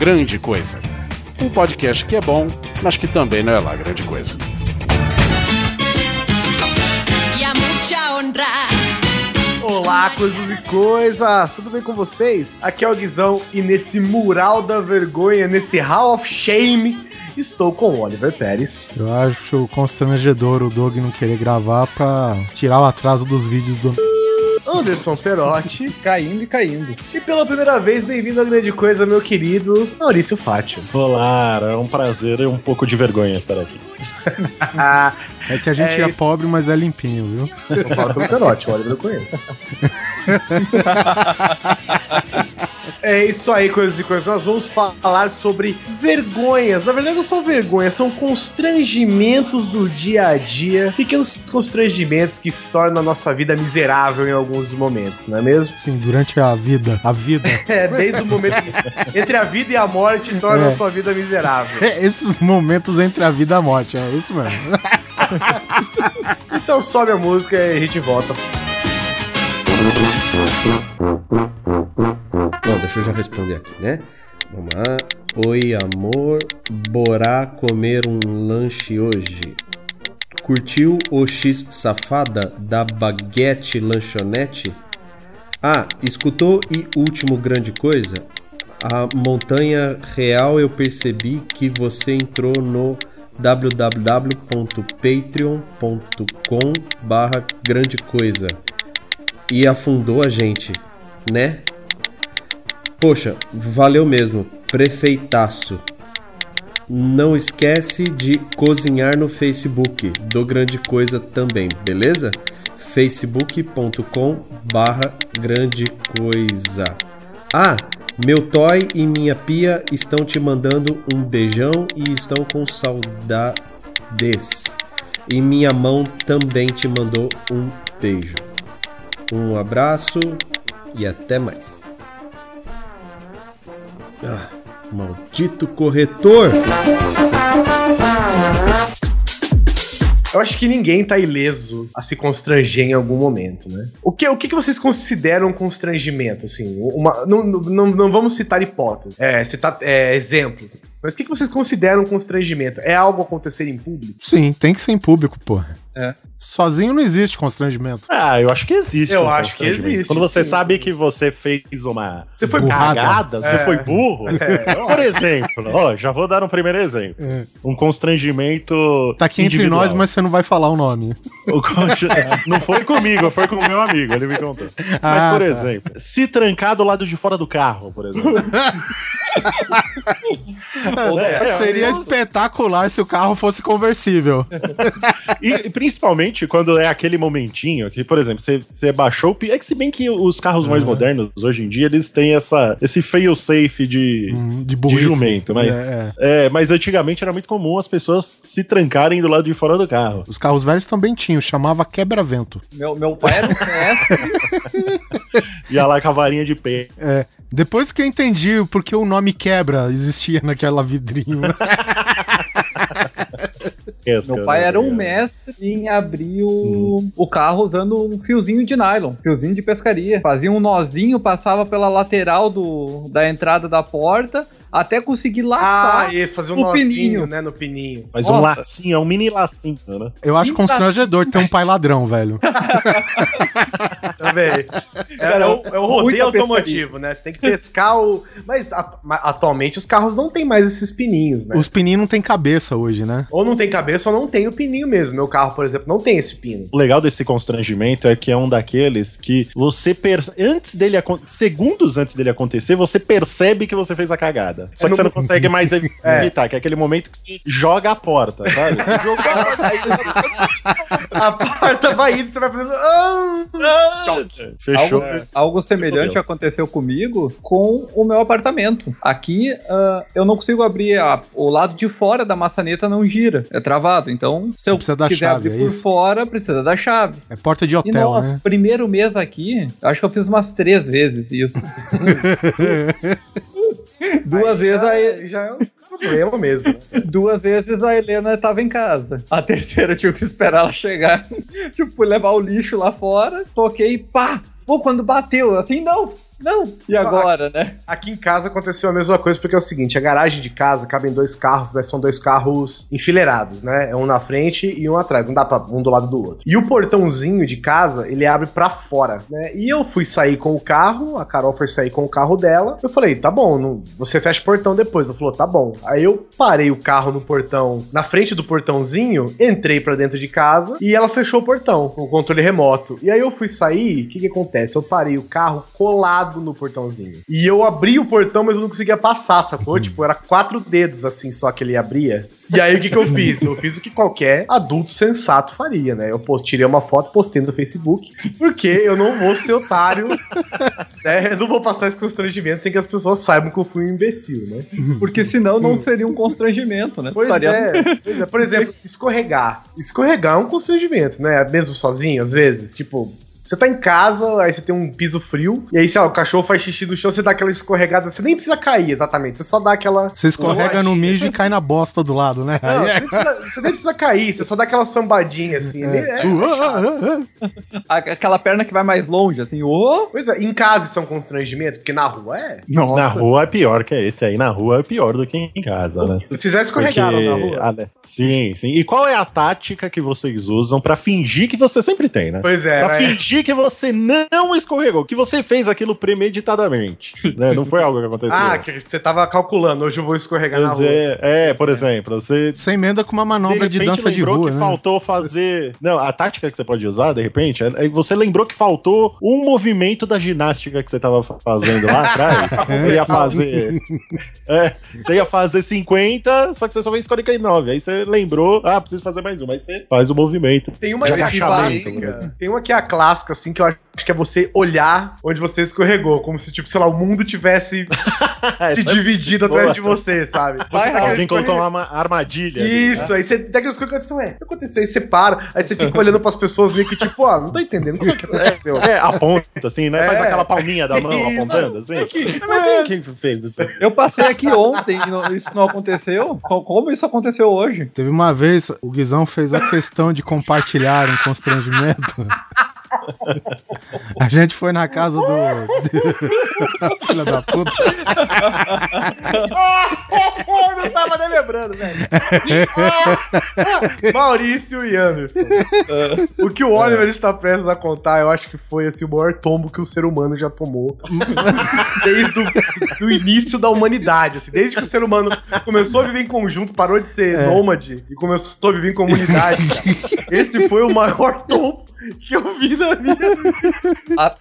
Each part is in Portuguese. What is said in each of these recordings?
Grande Coisa. Um podcast que é bom, mas que também não é lá grande coisa. Olá, coisas e coisas! Tudo bem com vocês? Aqui é o Guizão e nesse mural da vergonha, nesse Hall of Shame, estou com o Oliver Pérez. Eu acho constrangedor o Doug não querer gravar pra tirar o atraso dos vídeos do. Anderson Perotti. caindo e caindo. E pela primeira vez, bem-vindo à grande coisa, meu querido Maurício Fátio. Olá, é um prazer e um pouco de vergonha estar aqui. é que a gente é, é pobre, mas é limpinho, viu? Eu falo pelo Perotti, o Oliver eu conheço. É isso aí, coisas e coisas. Nós vamos falar sobre vergonhas. Na verdade, não são vergonhas, são constrangimentos do dia a dia. Pequenos constrangimentos que tornam a nossa vida miserável em alguns momentos, não é mesmo? Sim, durante a vida. A vida. é, desde o momento. entre a vida e a morte tornam é. a sua vida miserável. É, esses momentos entre a vida e a morte, é isso mesmo. então sobe a música e a gente volta. Não, deixa eu já responder aqui, né? Vamos lá. Oi, amor. Bora comer um lanche hoje. Curtiu o X safada da Baguete Lanchonete? Ah, escutou e último grande coisa? A montanha real eu percebi que você entrou no www.patreon.com barra grande coisa e afundou a gente, né? Poxa, valeu mesmo, prefeitaço. Não esquece de cozinhar no Facebook do Grande Coisa também, beleza? facebook.com barra grande coisa. Ah, meu toy e minha pia estão te mandando um beijão e estão com saudades. E minha mão também te mandou um beijo. Um abraço e até mais. Ah, maldito corretor! Eu acho que ninguém tá ileso a se constranger em algum momento, né? O que, o que, vocês consideram constrangimento, assim? Uma, não, não, não vamos citar hipóteses, é, citar é, exemplos. Mas o que, vocês consideram constrangimento? É algo acontecer em público? Sim, tem que ser em público, porra. É. Sozinho não existe constrangimento. Ah, eu acho que existe. Eu um acho que existe. Quando você sim. sabe que você fez uma você foi cagada, é. você foi burro. É. Por exemplo, ó, já vou dar um primeiro exemplo. É. Um constrangimento. Tá aqui individual. entre nós, mas você não vai falar o nome. O não foi comigo, foi com o meu amigo, ele me contou. Ah, mas, por tá. exemplo, se trancar do lado de fora do carro, por exemplo. É, Seria espetacular se o carro fosse conversível. e principalmente quando é aquele momentinho que, por exemplo, você, você baixou o. É que se bem que os carros mais uhum. modernos hoje em dia eles têm essa, esse fail safe de, uhum, de, de jumento. Mas, é, é. é, mas antigamente era muito comum as pessoas se trancarem do lado de fora do carro. Os carros velhos também tinham, chamava quebra-vento. Meu, meu pai era um Ia lá com a varinha de pé. É. Depois que eu entendi porque o nome quebra existia naquela vidrinho. Meu pai era um mestre em abrir o, hum. o carro usando um fiozinho de nylon, fiozinho de pescaria. Fazia um nozinho, passava pela lateral do, da entrada da porta, até conseguir laçar. Ah, isso, fazer um nozinho, pininho. né, no pininho. Faz Nossa. um lacinho, é um mini lacinho, né? Eu acho constrangedor ter um pai ladrão, velho. Também. É, é, o, é o rodeio automotivo, né? Você tem que pescar o. Mas atualmente os carros não tem mais esses pininhos, né? Os pininhos não tem cabeça hoje, né? Ou não tem cabeça ou não tem o pininho mesmo. Meu carro, por exemplo, não tem esse pino. O legal desse constrangimento é que é um daqueles que você percebe. Antes dele segundos antes dele acontecer, você percebe que você fez a cagada. Só que você não consegue mais é. evitar, é. que é aquele momento que você joga a porta, sabe? Joga a porta, aí a porta vai indo, você vai fazendo. Ah, Fechou. Algo, algo semelhante aconteceu comigo com o meu apartamento. Aqui uh, eu não consigo abrir a, o lado de fora da maçaneta, não gira, é travado. Então, se você eu quiser chave, abrir é por fora, precisa da chave. É porta de hotel, e no né? primeiro mês aqui, acho que eu fiz umas três vezes isso. Duas aí vezes já, aí. Já é um problema mesmo. Né? Duas vezes a Helena tava em casa. A terceira eu tive que esperar ela chegar. tipo, fui levar o lixo lá fora, toquei, pá! Pô, quando bateu, assim, não! Não, e agora, né? Aqui em casa aconteceu a mesma coisa, porque é o seguinte: a garagem de casa cabem dois carros, mas são dois carros enfileirados, né? É um na frente e um atrás, não dá pra um do lado do outro. E o portãozinho de casa, ele abre para fora, né? E eu fui sair com o carro, a Carol foi sair com o carro dela. Eu falei, tá bom, não, você fecha o portão depois. Ela falou, tá bom. Aí eu parei o carro no portão, na frente do portãozinho, entrei para dentro de casa e ela fechou o portão com o controle remoto. E aí eu fui sair, o que que acontece? Eu parei o carro colado no portãozinho. E eu abri o portão, mas eu não conseguia passar, sacou? Uhum. Tipo, era quatro dedos assim só que ele abria. E aí o que, que eu fiz? Eu fiz o que qualquer adulto sensato faria, né? Eu post, tirei uma foto, postei no Facebook, porque eu não vou ser otário, né? Eu não vou passar esse constrangimento sem que as pessoas saibam que eu fui um imbecil, né? Porque senão não seria um constrangimento, né? Pois é, pois é. Por exemplo, escorregar. Escorregar é um constrangimento, né? Mesmo sozinho, às vezes. Tipo, você tá em casa, aí você tem um piso frio, e aí, sei lá, o cachorro faz xixi no chão, você dá aquela escorregada, você nem precisa cair exatamente, você só dá aquela. Você escorrega no mijo e cai na bosta do lado, né? Não, você, nem precisa, você, nem precisa, cair, você só dá aquela sambadinha assim. É. É, é aquela perna que vai mais longe, assim, oh! Pois é, em casa isso é um constrangimento, porque na rua é. Nossa. Na rua é pior que esse aí, na rua é pior do que em casa, né? Vocês já escorregaram porque... na rua? Ah, né? Sim, sim. E qual é a tática que vocês usam para fingir que você sempre tem, né? Pois é. Pra fingir que você não escorregou, que você fez aquilo premeditadamente. né? Não foi algo que aconteceu. Ah, que você tava calculando, hoje eu vou escorregar Mas na rua. É, é, por exemplo, você. Você emenda com uma manobra de, de dança de rua. que né? faltou fazer. Não, a tática que você pode usar, de repente, é você lembrou que faltou um movimento da ginástica que você tava fazendo lá atrás. você ia fazer. é, você ia fazer 50, só que você só fez 49. Aí você lembrou, ah, preciso fazer mais um. Aí você faz o movimento. Tem uma que é clássica. Tem uma que é a clássica, assim, que eu acho que é você olhar onde você escorregou, como se, tipo, sei lá, o mundo tivesse se dividido atrás de você, sabe? Você tá Alguém colocou uma armadilha. Isso, ali, né? aí você aquelas coisas que ué, o que aconteceu? Aí você para, aí você fica olhando pras pessoas meio que, tipo, ó, não tô entendendo, não sei o que aconteceu. É, é aponta, assim, né? É. Faz aquela palminha da mão isso, apontando, assim. É que, Mas quem, quem fez isso? Eu passei aqui ontem e isso não aconteceu. Como isso aconteceu hoje? Teve uma vez, o Guizão fez a questão de compartilhar um constrangimento. A gente foi na casa do. Filha da puta. Eu não tava nem lembrando, velho. Maurício e Anderson. O que o Oliver está prestes a contar, eu acho que foi assim, o maior tombo que o ser humano já tomou. Desde o início da humanidade. Assim, desde que o ser humano começou a viver em conjunto, parou de ser é. nômade e começou a viver em comunidade. Esse foi o maior tombo que eu vi na.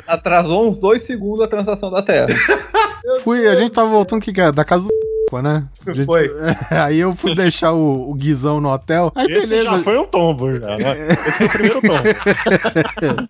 Atrasou uns dois segundos a transação da Terra. Fui, a gente tava voltando que da casa do né? Gente, foi. Aí eu fui deixar o, o Guizão no hotel. Aí Esse beleza. já foi um tombo, já, né? Esse foi o primeiro tombo.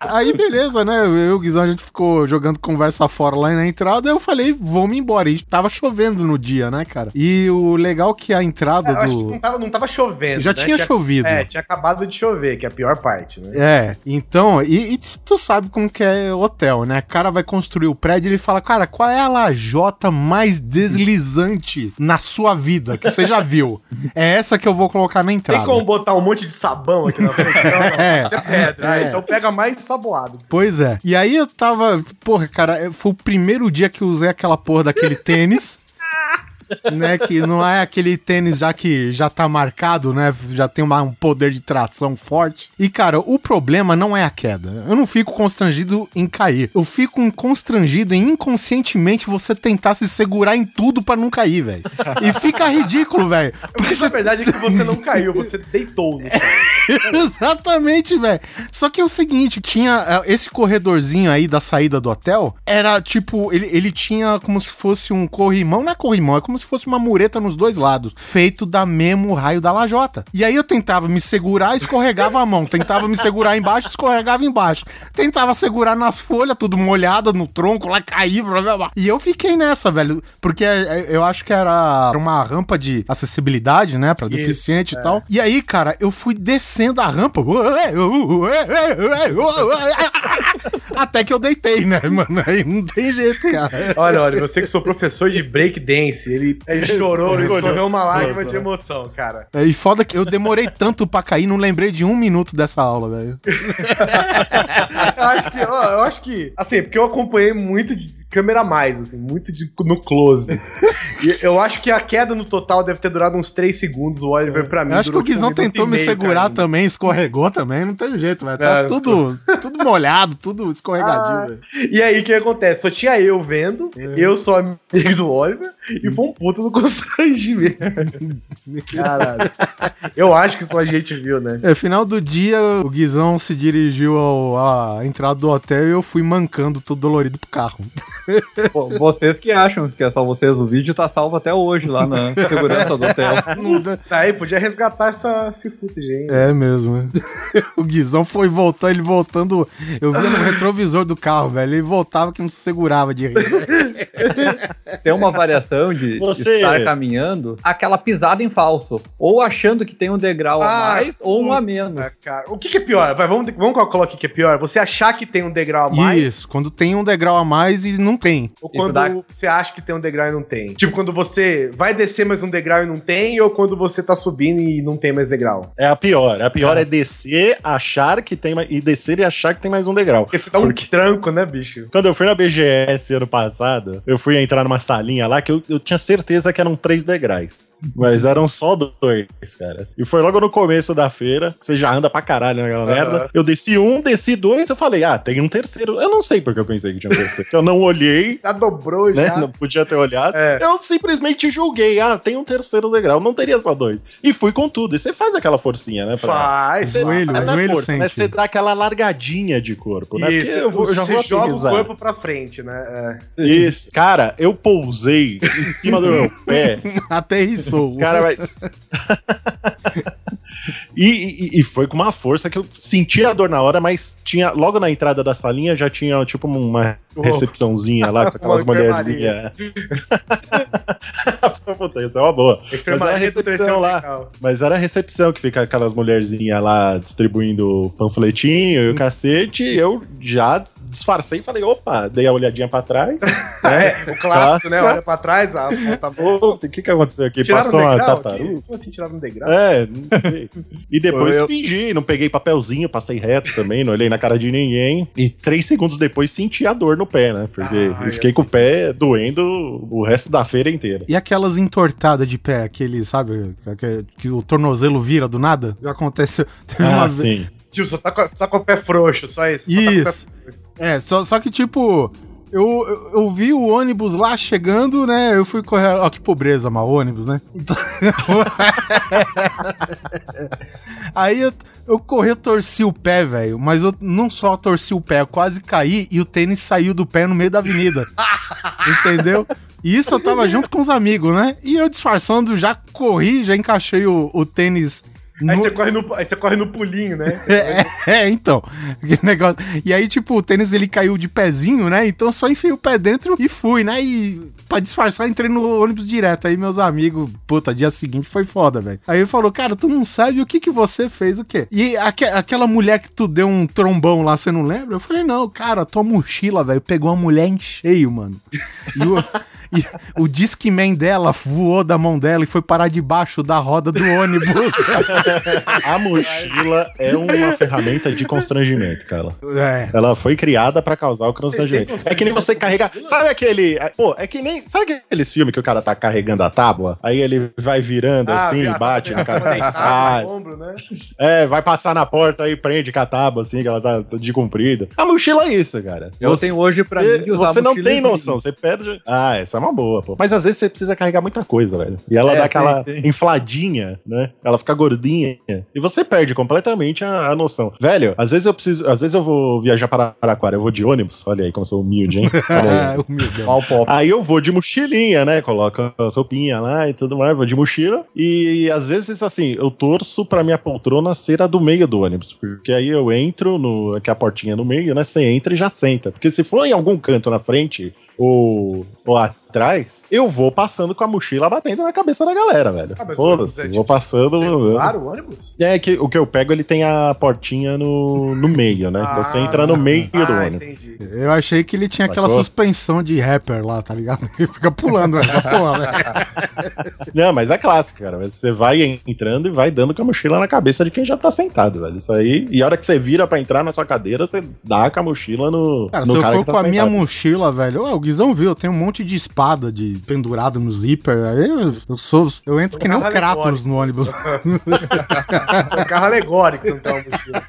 aí beleza, né? Eu e o Guizão, a gente ficou jogando conversa fora lá na entrada. Eu falei, vamos embora. E tava chovendo no dia, né, cara? E o legal que a entrada é, do. não tava, não tava chovendo. Já né? tinha, tinha, chovido. É, tinha acabado de chover, que é a pior parte, né? É, então, e, e tu sabe como que é hotel, né? O cara vai construir o prédio e ele fala, cara, qual é a lajota mais deslizante na sua vida que você já viu. É essa que eu vou colocar na entrada. Tem como botar um monte de sabão aqui na frente? Não, não. É, Isso é pedra. É. então pega mais saboado. Pois é. E aí eu tava. Porra, cara, foi o primeiro dia que eu usei aquela porra daquele tênis né? Que não é aquele tênis já que já tá marcado, né? Já tem uma, um poder de tração forte. E, cara, o problema não é a queda. Eu não fico constrangido em cair. Eu fico constrangido em inconscientemente você tentar se segurar em tudo para não cair, velho. E fica ridículo, velho. Porque você... a verdade é que você não caiu, você deitou no Exatamente, velho. Só que é o seguinte, tinha é, esse corredorzinho aí da saída do hotel, era tipo, ele, ele tinha como se fosse um corrimão, não é corrimão, é como se fosse uma mureta nos dois lados, feito da mesmo raio da lajota. E aí eu tentava me segurar, escorregava a mão, tentava me segurar embaixo, escorregava embaixo. Tentava segurar nas folhas, tudo molhado no tronco, lá cair, blá, blá, blá. E eu fiquei nessa, velho, porque é, é, eu acho que era uma rampa de acessibilidade, né, para deficiente Isso, e tal. É. E aí, cara, eu fui descendo a rampa. Até que eu deitei, né, mano? Aí não tem jeito, cara. Olha, olha, você que sou professor de breakdance, ele, ele chorou, ele escorreu uma lágrima de emoção, cara. É, e foda que eu demorei tanto pra cair, não lembrei de um minuto dessa aula, velho. eu acho que, ó, eu acho que, assim, porque eu acompanhei muito de câmera mais, assim, muito de, no close. eu acho que a queda no total deve ter durado uns 3 segundos. O Oliver, pra mim, eu acho que o Guizão tipo, tentou me segurar também, escorregou também, não tem jeito, velho. Tá é, tudo, tudo molhado, tudo escorregadio, ah, E aí, o que acontece? Só tinha eu vendo, é. eu sou amigo do Oliver, e foi um puto no constrangimento. Caralho. Eu acho que só a gente viu, né? É, final do dia, o Guizão se dirigiu ao, à entrada do hotel e eu fui mancando todo dolorido pro carro. Vocês que acham que é só vocês, o vídeo tá salvo até hoje lá na segurança do hotel. Tá aí, podia resgatar essa, esse footage aí. É mesmo. Né? o Guizão foi voltando, ele voltando. Eu via no retrovisor do carro, velho. Ele voltava que não se segurava de rir. Tem uma variação de Você... estar caminhando, aquela pisada em falso. Ou achando que tem um degrau ah, a mais ou um a menos. Cara. O que, que, é pior? Vai, vamos, vamos calcular o que, que é pior. Você achar que tem um degrau a mais. Isso, quando tem um degrau a mais e não tem. Ou quando dá... você acha que tem um degrau e não tem. Tipo, quando você vai descer mais um degrau e não tem, ou quando você tá subindo e não tem mais degrau. É a pior. A pior é, é descer, achar que tem mais. E descer e achar que tem mais um degrau. Porque você dá um Porque... tranco, né, bicho? Quando eu fui na BGS ano passado, eu fui entrar numa salinha lá que eu, eu tinha certeza que eram três degraus. Mas eram só dois, cara. E foi logo no começo da feira, que você já anda pra caralho naquela uhum. merda. Eu desci um, desci dois, eu falei, ah, tem um terceiro. Eu não sei porque eu pensei que tinha um terceiro. eu não olhei. Já dobrou, né? já. Não podia ter olhado. É. Eu simplesmente julguei, ah, tem um terceiro degrau, não teria só dois. E fui com tudo. E você faz aquela forcinha, né? Pra... Faz. Você, joelho, não é força, né? Você dá aquela largadinha de corpo, né? Isso, eu, vou, eu já vou joga o corpo pra frente, né? É. Isso. Cara, eu pousei em cima do meu pé. Aterrissou. Cara, mas... E, e, e, foi com uma força que eu senti a dor na hora, mas tinha logo na entrada da salinha já tinha tipo uma recepçãozinha lá com aquelas mulherzinhas. Puta, isso é uma boa. Mas era a recepção lá. Mas era a recepção que fica aquelas mulherzinhas lá distribuindo panfletinho e o cacete. E eu já disfarcei e falei, opa, dei a olhadinha pra trás. é, o clássico, né? Olha pra trás, a tá O que, que aconteceu aqui? Tiraram Passou uma tartaruga? Como assim tiraram um degrau? É, não sei. E depois eu... fingi, não peguei papelzinho, passei reto também, não olhei na cara de ninguém. E três segundos depois senti a dor no pé, né? Porque ah, eu fiquei com o pé doendo o resto da feira inteira. E aquelas entortadas de pé, aquele, sabe, que, que o tornozelo vira do nada? Já aconteceu. Teve ah, uma sim. Vez... Tio, só tá, com, só tá com o pé frouxo, só isso. Isso. Tá é, só, só que tipo, eu, eu, eu, vi o ônibus lá chegando, né? Eu fui correr. Ó, que pobreza, mal ônibus, né? Então... Aí eu, eu corri, torci o pé, velho. Mas eu não só torci o pé, eu quase caí e o tênis saiu do pé no meio da avenida. entendeu? E isso eu tava junto com os amigos, né? E eu disfarçando, já corri, já encaixei o, o tênis Aí, no... você corre no, aí você corre no pulinho, né? É, é, então. negócio. E aí, tipo, o tênis ele caiu de pezinho, né? Então eu só enfiei o pé dentro e fui, né? E pra disfarçar, entrei no ônibus direto. Aí meus amigos, puta, dia seguinte foi foda, velho. Aí ele falou, cara, tu não sabe o que que você fez, o quê? E aque, aquela mulher que tu deu um trombão lá, você não lembra? Eu falei, não, cara, tua mochila, velho, pegou uma mulher em cheio, mano. E o... E o Discman dela voou da mão dela e foi parar debaixo da roda do ônibus. A mochila é uma ferramenta de constrangimento, cara. É. Ela foi criada para causar o constrangimento. É que nem você carregar. Sabe aquele. Pô, é que nem. Sabe aqueles filmes que o cara tá carregando a tábua? Aí ele vai virando ah, assim, bate na cara. Ah, ombro, né? É, vai passar na porta e prende com a tábua, assim, que ela tá de comprida. A mochila é isso, cara. Eu você, tenho hoje pra mim usar Você não tem noção, você perde. Ah, essa é uma boa, pô. Mas às vezes você precisa carregar muita coisa, velho. E ela é, dá aquela sim, sim. infladinha, né? Ela fica gordinha. E você perde completamente a, a, noção. Velho, às vezes eu preciso. Às vezes eu vou viajar para Araquara, eu vou de ônibus. Olha aí como eu sou humilde, hein? Olha aí. aí eu vou de mochilinha, né? Coloco a roupinhas lá e tudo mais, vou de mochila. E às vezes, assim, eu torço pra minha poltrona ser a do meio do ônibus. Porque aí eu entro no. Aqui a portinha no meio, né? Você entra e já senta. Porque se for em algum canto na frente, ou, ou atrás, eu vou passando com a mochila batendo na cabeça da galera, velho. Ah, Foda-se, é, tipo, vou passando. Circular o ônibus? É que o que eu pego, ele tem a portinha no, no meio, né? então você ah, entra no meio ah, do ônibus. Entendi. Eu achei que ele tinha aquela suspensão de rapper lá, tá ligado? Ele fica pulando essa porra, velho. Não, mas é clássico, cara. Você vai entrando e vai dando com a mochila na cabeça de quem já tá sentado, velho. Isso aí. E a hora que você vira pra entrar na sua cadeira, você dá com a mochila no. Cara, no se eu for tá com a minha mochila, velho, o Guizão viu, eu tenho um monte de espada de pendurado no zíper. Aí eu, eu sou. Eu entro que nem um Kratos no ônibus. é um carro alegórico, você não mochila.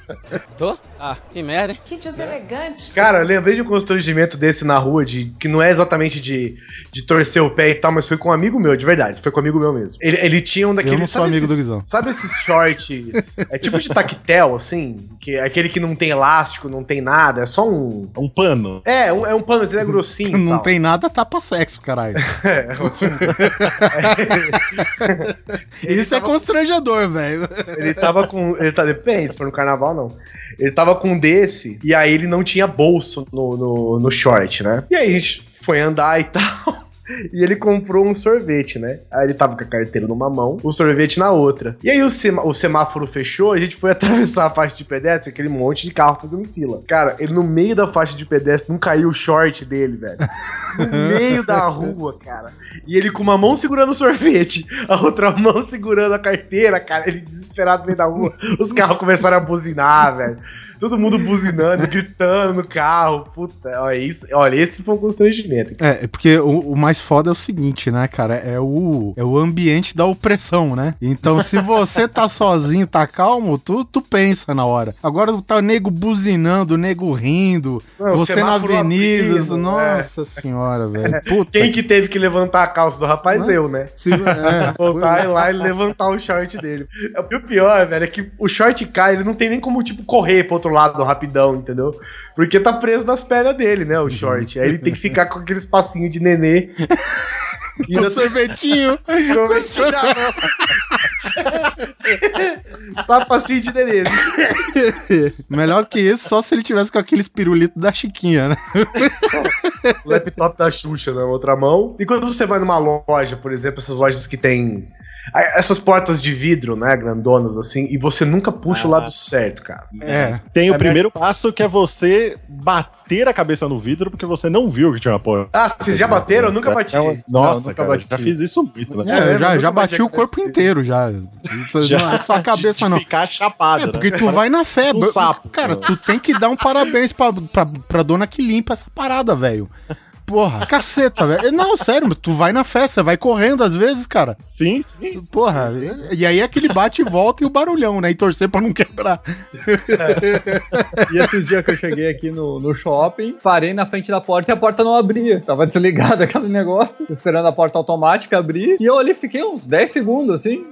Tô? Ah, que merda, hein? Que deselegante. Cara, eu lembrei de um constrangimento desse na rua, de que não é exatamente de, de torcer o pé e tal, mas foi com um amigo meu, de verdade. Foi com um amigo meu mesmo. Ele, ele tinha um daqueles. Eu não sou amigo esses, do Guizão. Sabe esses shorts? é tipo de tactel, assim? Que é aquele que não tem elástico, não tem nada, é só um. Um pano. É, um, é um pano, mas ele é grossinho. não tem nada, tapa sexo, caralho. é, Isso é tava... é constrangedor, velho. Ele tava com. Ele tá. Depende, se for no carnaval, não. Ele tava com um desse, e aí ele não tinha bolso no, no, no short, né? E aí a gente foi andar e tal. E ele comprou um sorvete, né? Aí ele tava com a carteira numa mão, o sorvete na outra. E aí o, semá o semáforo fechou, a gente foi atravessar a faixa de pedestre, aquele monte de carro fazendo fila. Cara, ele no meio da faixa de pedestre não caiu o short dele, velho. No meio da rua, cara. E ele com uma mão segurando o sorvete, a outra mão segurando a carteira, cara. Ele desesperado no meio da rua. Os carros começaram a buzinar, velho. Todo mundo buzinando, gritando no carro. Puta, olha isso. Olha, esse foi um constrangimento. É, é, porque o, o, mais foda é o seguinte, né, cara? É o, é o ambiente da opressão, né? Então, se você tá sozinho, tá calmo, tu, tu pensa na hora. Agora tá o nego buzinando, o nego rindo, Não, você na avenida. Abrindo, nossa é. senhora, velho. Puta. Quem que teve que levantar a calça do rapaz? Não? Eu, né? Se, é, Voltar lá e levantar o short dele. E o pior, velho, é que o short cai, ele não tem nem como, tipo, correr pro outro lado rapidão, entendeu? Porque tá preso nas pernas dele, né, o short. Aí ele tem que ficar com aqueles passinhos de nenê. E o sorvetinho. sorvetinho na mão. só passinho de nenê. Melhor que isso, só se ele tivesse com aqueles pirulitos da Chiquinha, né? o laptop da Xuxa na outra mão. E quando você vai numa loja, por exemplo, essas lojas que tem essas portas de vidro, né, grandonas assim, e você nunca puxa ah, o lado certo, cara. É. Tem é o primeiro passo que é você bater a cabeça no vidro porque você não viu que tinha uma porta. Ah, vocês já bateram? Eu nunca bati. Nossa, não, nunca cara, bati. já fiz isso muito, né? É, eu já, já bati o corpo inteiro já. já. Não é só a cabeça não. Ficar chapado, é, porque né? tu vai na fé. Um sapo. Cara, tu tem que dar um parabéns pra, pra, pra dona que limpa essa parada, velho. Porra, caceta, velho. Não, sério, tu vai na festa, vai correndo às vezes, cara. Sim, sim. Porra, e aí é aquele bate e volta e o barulhão, né? E torcer pra não quebrar. É. E esses dias que eu cheguei aqui no, no shopping, parei na frente da porta e a porta não abria. Tava desligado aquele negócio, esperando a porta automática abrir. E eu ali fiquei uns 10 segundos, assim.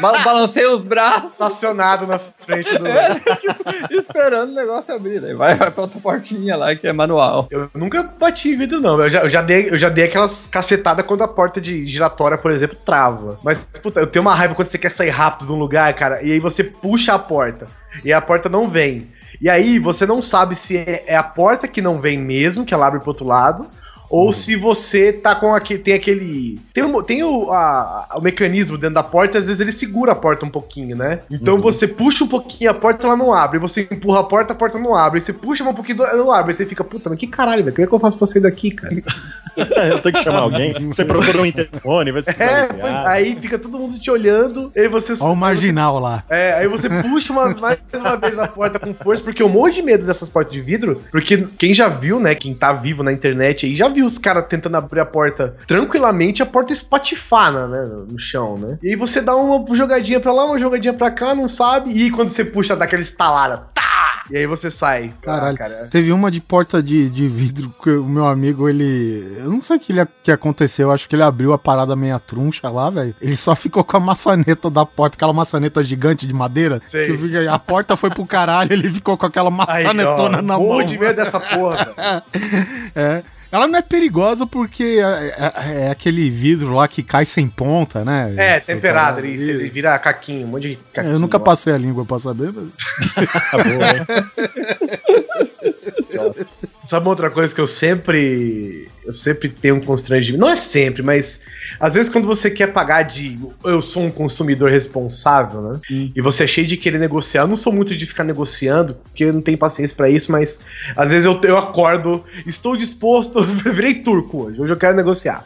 Ba balancei os braços. Estacionado na frente do. É, tipo, esperando o negócio abrir. Daí vai, vai pra outra portinha lá que é manual. Eu nunca bati em vidro, não. Eu já, eu já, dei, eu já dei aquelas cacetadas quando a porta de giratória, por exemplo, trava. Mas, puta, eu tenho uma raiva quando você quer sair rápido de um lugar, cara, e aí você puxa a porta e a porta não vem. E aí você não sabe se é, é a porta que não vem mesmo, que ela abre pro outro lado, ou uhum. se você tá com aquele. Tem aquele. Tem, um, tem o, a, o mecanismo dentro da porta, às vezes ele segura a porta um pouquinho, né? Então uhum. você puxa um pouquinho a porta, ela não abre. Você empurra a porta, a porta não abre. E você puxa um pouquinho, ela não abre. Aí você fica, puta, mas que caralho, velho? Como é que eu faço pra sair daqui, cara? eu tenho que chamar alguém. Você procura um interfone, vai se É, pois, aí fica todo mundo te olhando. E aí você. Olha o marginal lá. É, aí você puxa uma, mais uma vez a porta com força, porque eu morro de medo dessas portas de vidro. Porque quem já viu, né? Quem tá vivo na internet aí já viu os caras tentando abrir a porta tranquilamente, a porta espatifana, né? No chão, né? E aí você dá uma jogadinha pra lá, uma jogadinha pra cá, não sabe. E quando você puxa, dá aquela estalada. Tá! E aí você sai. Caralho. Ah, cara. Teve uma de porta de, de vidro que o meu amigo, ele. Eu não sei o que, ele, que aconteceu. Acho que ele abriu a parada meia truncha lá, velho. Ele só ficou com a maçaneta da porta, aquela maçaneta gigante de madeira. Sei. Que a porta foi pro caralho, ele ficou com aquela maçanetona na mão. de medo dessa porra, É. Ela não é perigosa porque é, é, é, aquele vidro lá que cai sem ponta, né? É, temperado, ele, ele vira caquinho, um monte de caquinho. Eu nunca passei a língua pra saber. Mas... tá boa, Sabe uma outra coisa que eu sempre. Eu sempre tenho um constrangimento. Não é sempre, mas às vezes quando você quer pagar de. Eu sou um consumidor responsável, né? Hum. E você é cheio de querer negociar. Eu não sou muito de ficar negociando, porque eu não tenho paciência para isso, mas às vezes eu, eu acordo, estou disposto, virei turco hoje. Hoje eu quero negociar.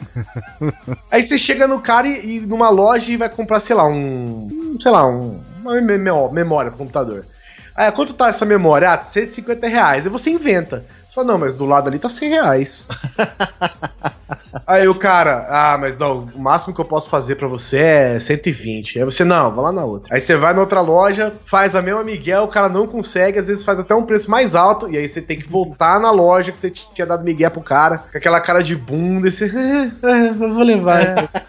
Aí você chega no cara e, e numa loja e vai comprar, sei lá, um. Sei lá, um, uma memória pro computador. Ah, quanto tá essa memória? Ah, 150 reais. Aí você inventa. Só não, mas do lado ali tá 100 reais. Aí o cara, ah, mas não, o máximo que eu posso fazer para você é 120. Aí você, não, vai lá na outra. Aí você vai na outra loja, faz a mesma Miguel, o cara não consegue, às vezes faz até um preço mais alto, e aí você tem que voltar na loja que você tinha dado Miguel pro cara, com aquela cara de bunda, e você, ah, ah, eu vou levar.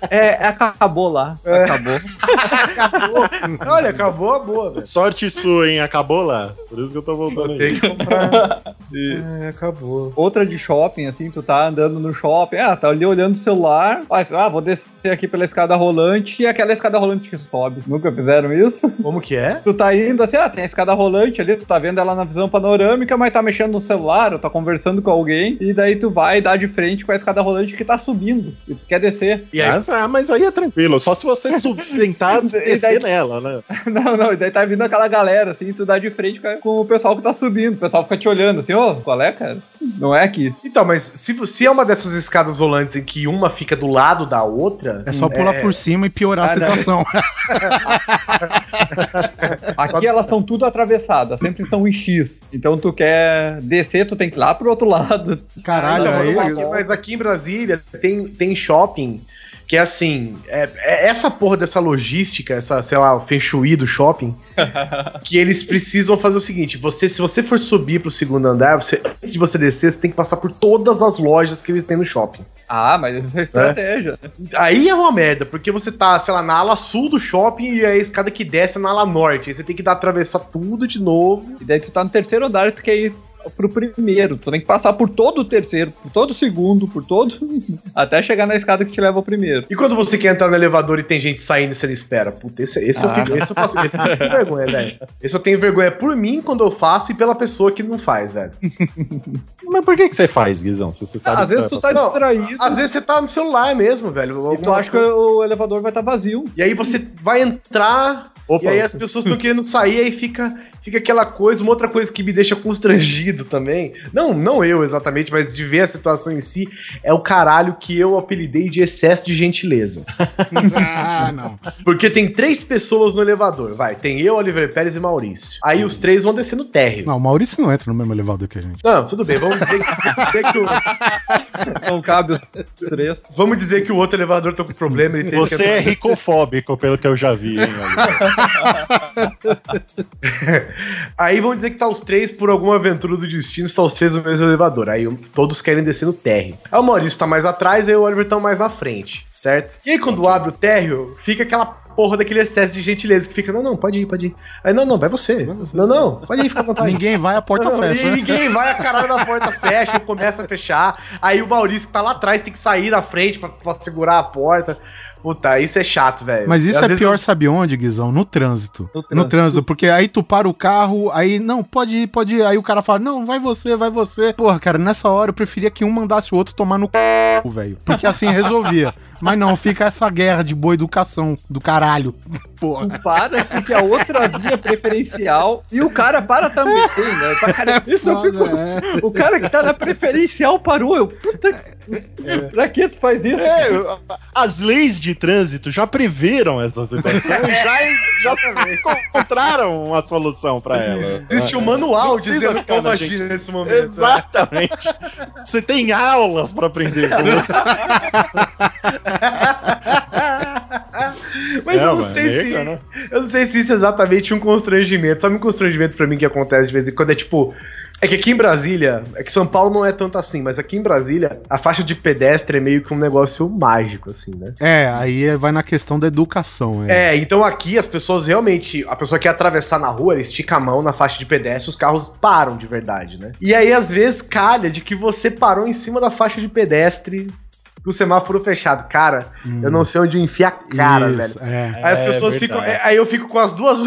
É, é acabou lá. É. Acabou. acabou. Olha, acabou a boa, velho. Sorte sua, hein? Acabou lá. Por isso que eu tô voltando Tem que comprar. é, acabou. Outra de shopping, assim, tu tá andando no shopping, ah, tá ali olhando o celular, ah, vou descer aqui pela escada rolante e aquela escada rolante que sobe. Nunca fizeram isso? Como que é? Tu tá indo assim, ah, tem a escada rolante ali, tu tá vendo ela na visão panorâmica, mas tá mexendo no celular, ou tá conversando com alguém, e daí tu vai dar de frente com a escada rolante que tá subindo, e tu quer descer. E aí? Mas, ah, mas aí é tranquilo, só se você tentar descer daí... nela, né? Não, não, e daí tá vindo aquela galera, assim, tu dá de frente com o pessoal que tá subindo, o pessoal fica te olhando, assim, ô, oh, qual é, cara? Não é aqui. Então, mas se, se é uma dessas escadas rolantes em que uma fica do lado da outra. É só pular é... por cima e piorar ah, a situação. aqui elas são tudo atravessadas, sempre são em X. Então tu quer descer, tu tem que ir lá pro outro lado. Caralho, ah, não, aqui, mas aqui em Brasília tem, tem shopping que é assim, é, é, essa porra dessa logística, essa, sei lá, o feng shui do shopping, que eles precisam fazer o seguinte: você, se você for subir pro segundo andar, você, antes de você descer, você tem que passar por todas as lojas que eles têm no shopping. Ah, mas essa é estratégia. É. Aí é uma merda, porque você tá, sei lá, na ala sul do shopping e a escada que desce é na ala norte. Aí você tem que dar, atravessar tudo de novo. E daí tu tá no terceiro andar e tu quer ir pro primeiro. Tu tem que passar por todo o terceiro, por todo o segundo, por todo. até chegar na escada que te leva ao primeiro. E quando você quer entrar no elevador e tem gente saindo e você não espera? Puta, esse, esse, ah. eu, fico, esse eu faço esse eu com vergonha, velho. Esse eu tenho vergonha por mim quando eu faço e pela pessoa que não faz, velho. Mas por que, que você faz, Guizão? Se você sabe ah, às vezes tu tá não, distraído. Às vezes você tá no celular mesmo, velho. E tu acha que o elevador vai estar tá vazio. E aí você vai entrar. Opa. E aí as pessoas estão querendo sair, aí fica fica aquela coisa, uma outra coisa que me deixa constrangido também. Não, não eu exatamente, mas de ver a situação em si, é o caralho que eu apelidei de excesso de gentileza. ah, não. Porque tem três pessoas no elevador, vai. Tem eu, Oliver Pérez e Maurício. Aí os três vão descer no térreo. Não, o Maurício não entra no mesmo elevador que a gente. Não, tudo bem, vamos dizer que, que o... Não cabe os três. Vamos dizer que o outro elevador tá com problema. Ele Você é ricofóbico, pelo que eu já vi, hein, Aí vão dizer que tá os três por alguma aventura do destino, estão os três no mesmo elevador. Aí todos querem descer no térreo. Aí o Maurício tá mais atrás, aí o Oliver tá mais na frente, certo? E aí quando abre o térreo, fica aquela porra daquele excesso de gentileza que fica, não, não, pode ir, pode ir. Aí, não, não, vai você. Não, não, pode ir, fica à vontade. ninguém vai, a porta não, fecha. Ninguém vai, a caralho da porta fecha, começa a fechar. Aí o Maurício que tá lá atrás tem que sair da frente pra, pra segurar a porta. Puta, isso é chato, velho. Mas isso é pior, eu... sabe onde, Guizão? No trânsito. no trânsito. No trânsito. porque aí tu para o carro, aí, não, pode ir, pode ir. Aí o cara fala, não, vai você, vai você. Porra, cara, nessa hora eu preferia que um mandasse o outro tomar no c, velho. Porque assim resolvia. Mas não, fica essa guerra de boa educação do caralho. Porra. Tu para porque a outra via preferencial e o cara para também, né? Pra cara, é isso foda, eu fico, é. O cara que tá na preferencial parou. Eu, puta, é. pra que tu faz isso? É, as leis de trânsito já preveram essa situação já, já encontraram uma solução para ela. Existe um manual dizendo como agir nesse momento. Né? Exatamente. Você tem aulas para aprender. Mas é, eu não sei se. Né? Eu não sei se isso é exatamente um constrangimento. Sabe um constrangimento para mim que acontece de vez em quando? É tipo. É que aqui em Brasília, é que São Paulo não é tanto assim, mas aqui em Brasília, a faixa de pedestre é meio que um negócio mágico, assim, né? É, aí vai na questão da educação. É, é então aqui as pessoas realmente, a pessoa quer atravessar na rua, ela estica a mão na faixa de pedestre, os carros param de verdade, né? E aí, às vezes, calha de que você parou em cima da faixa de pedestre com o semáforo fechado. Cara, hum. eu não sei onde enfiar a cara, Isso, velho. É. Aí as pessoas é ficam. Aí eu fico com as duas.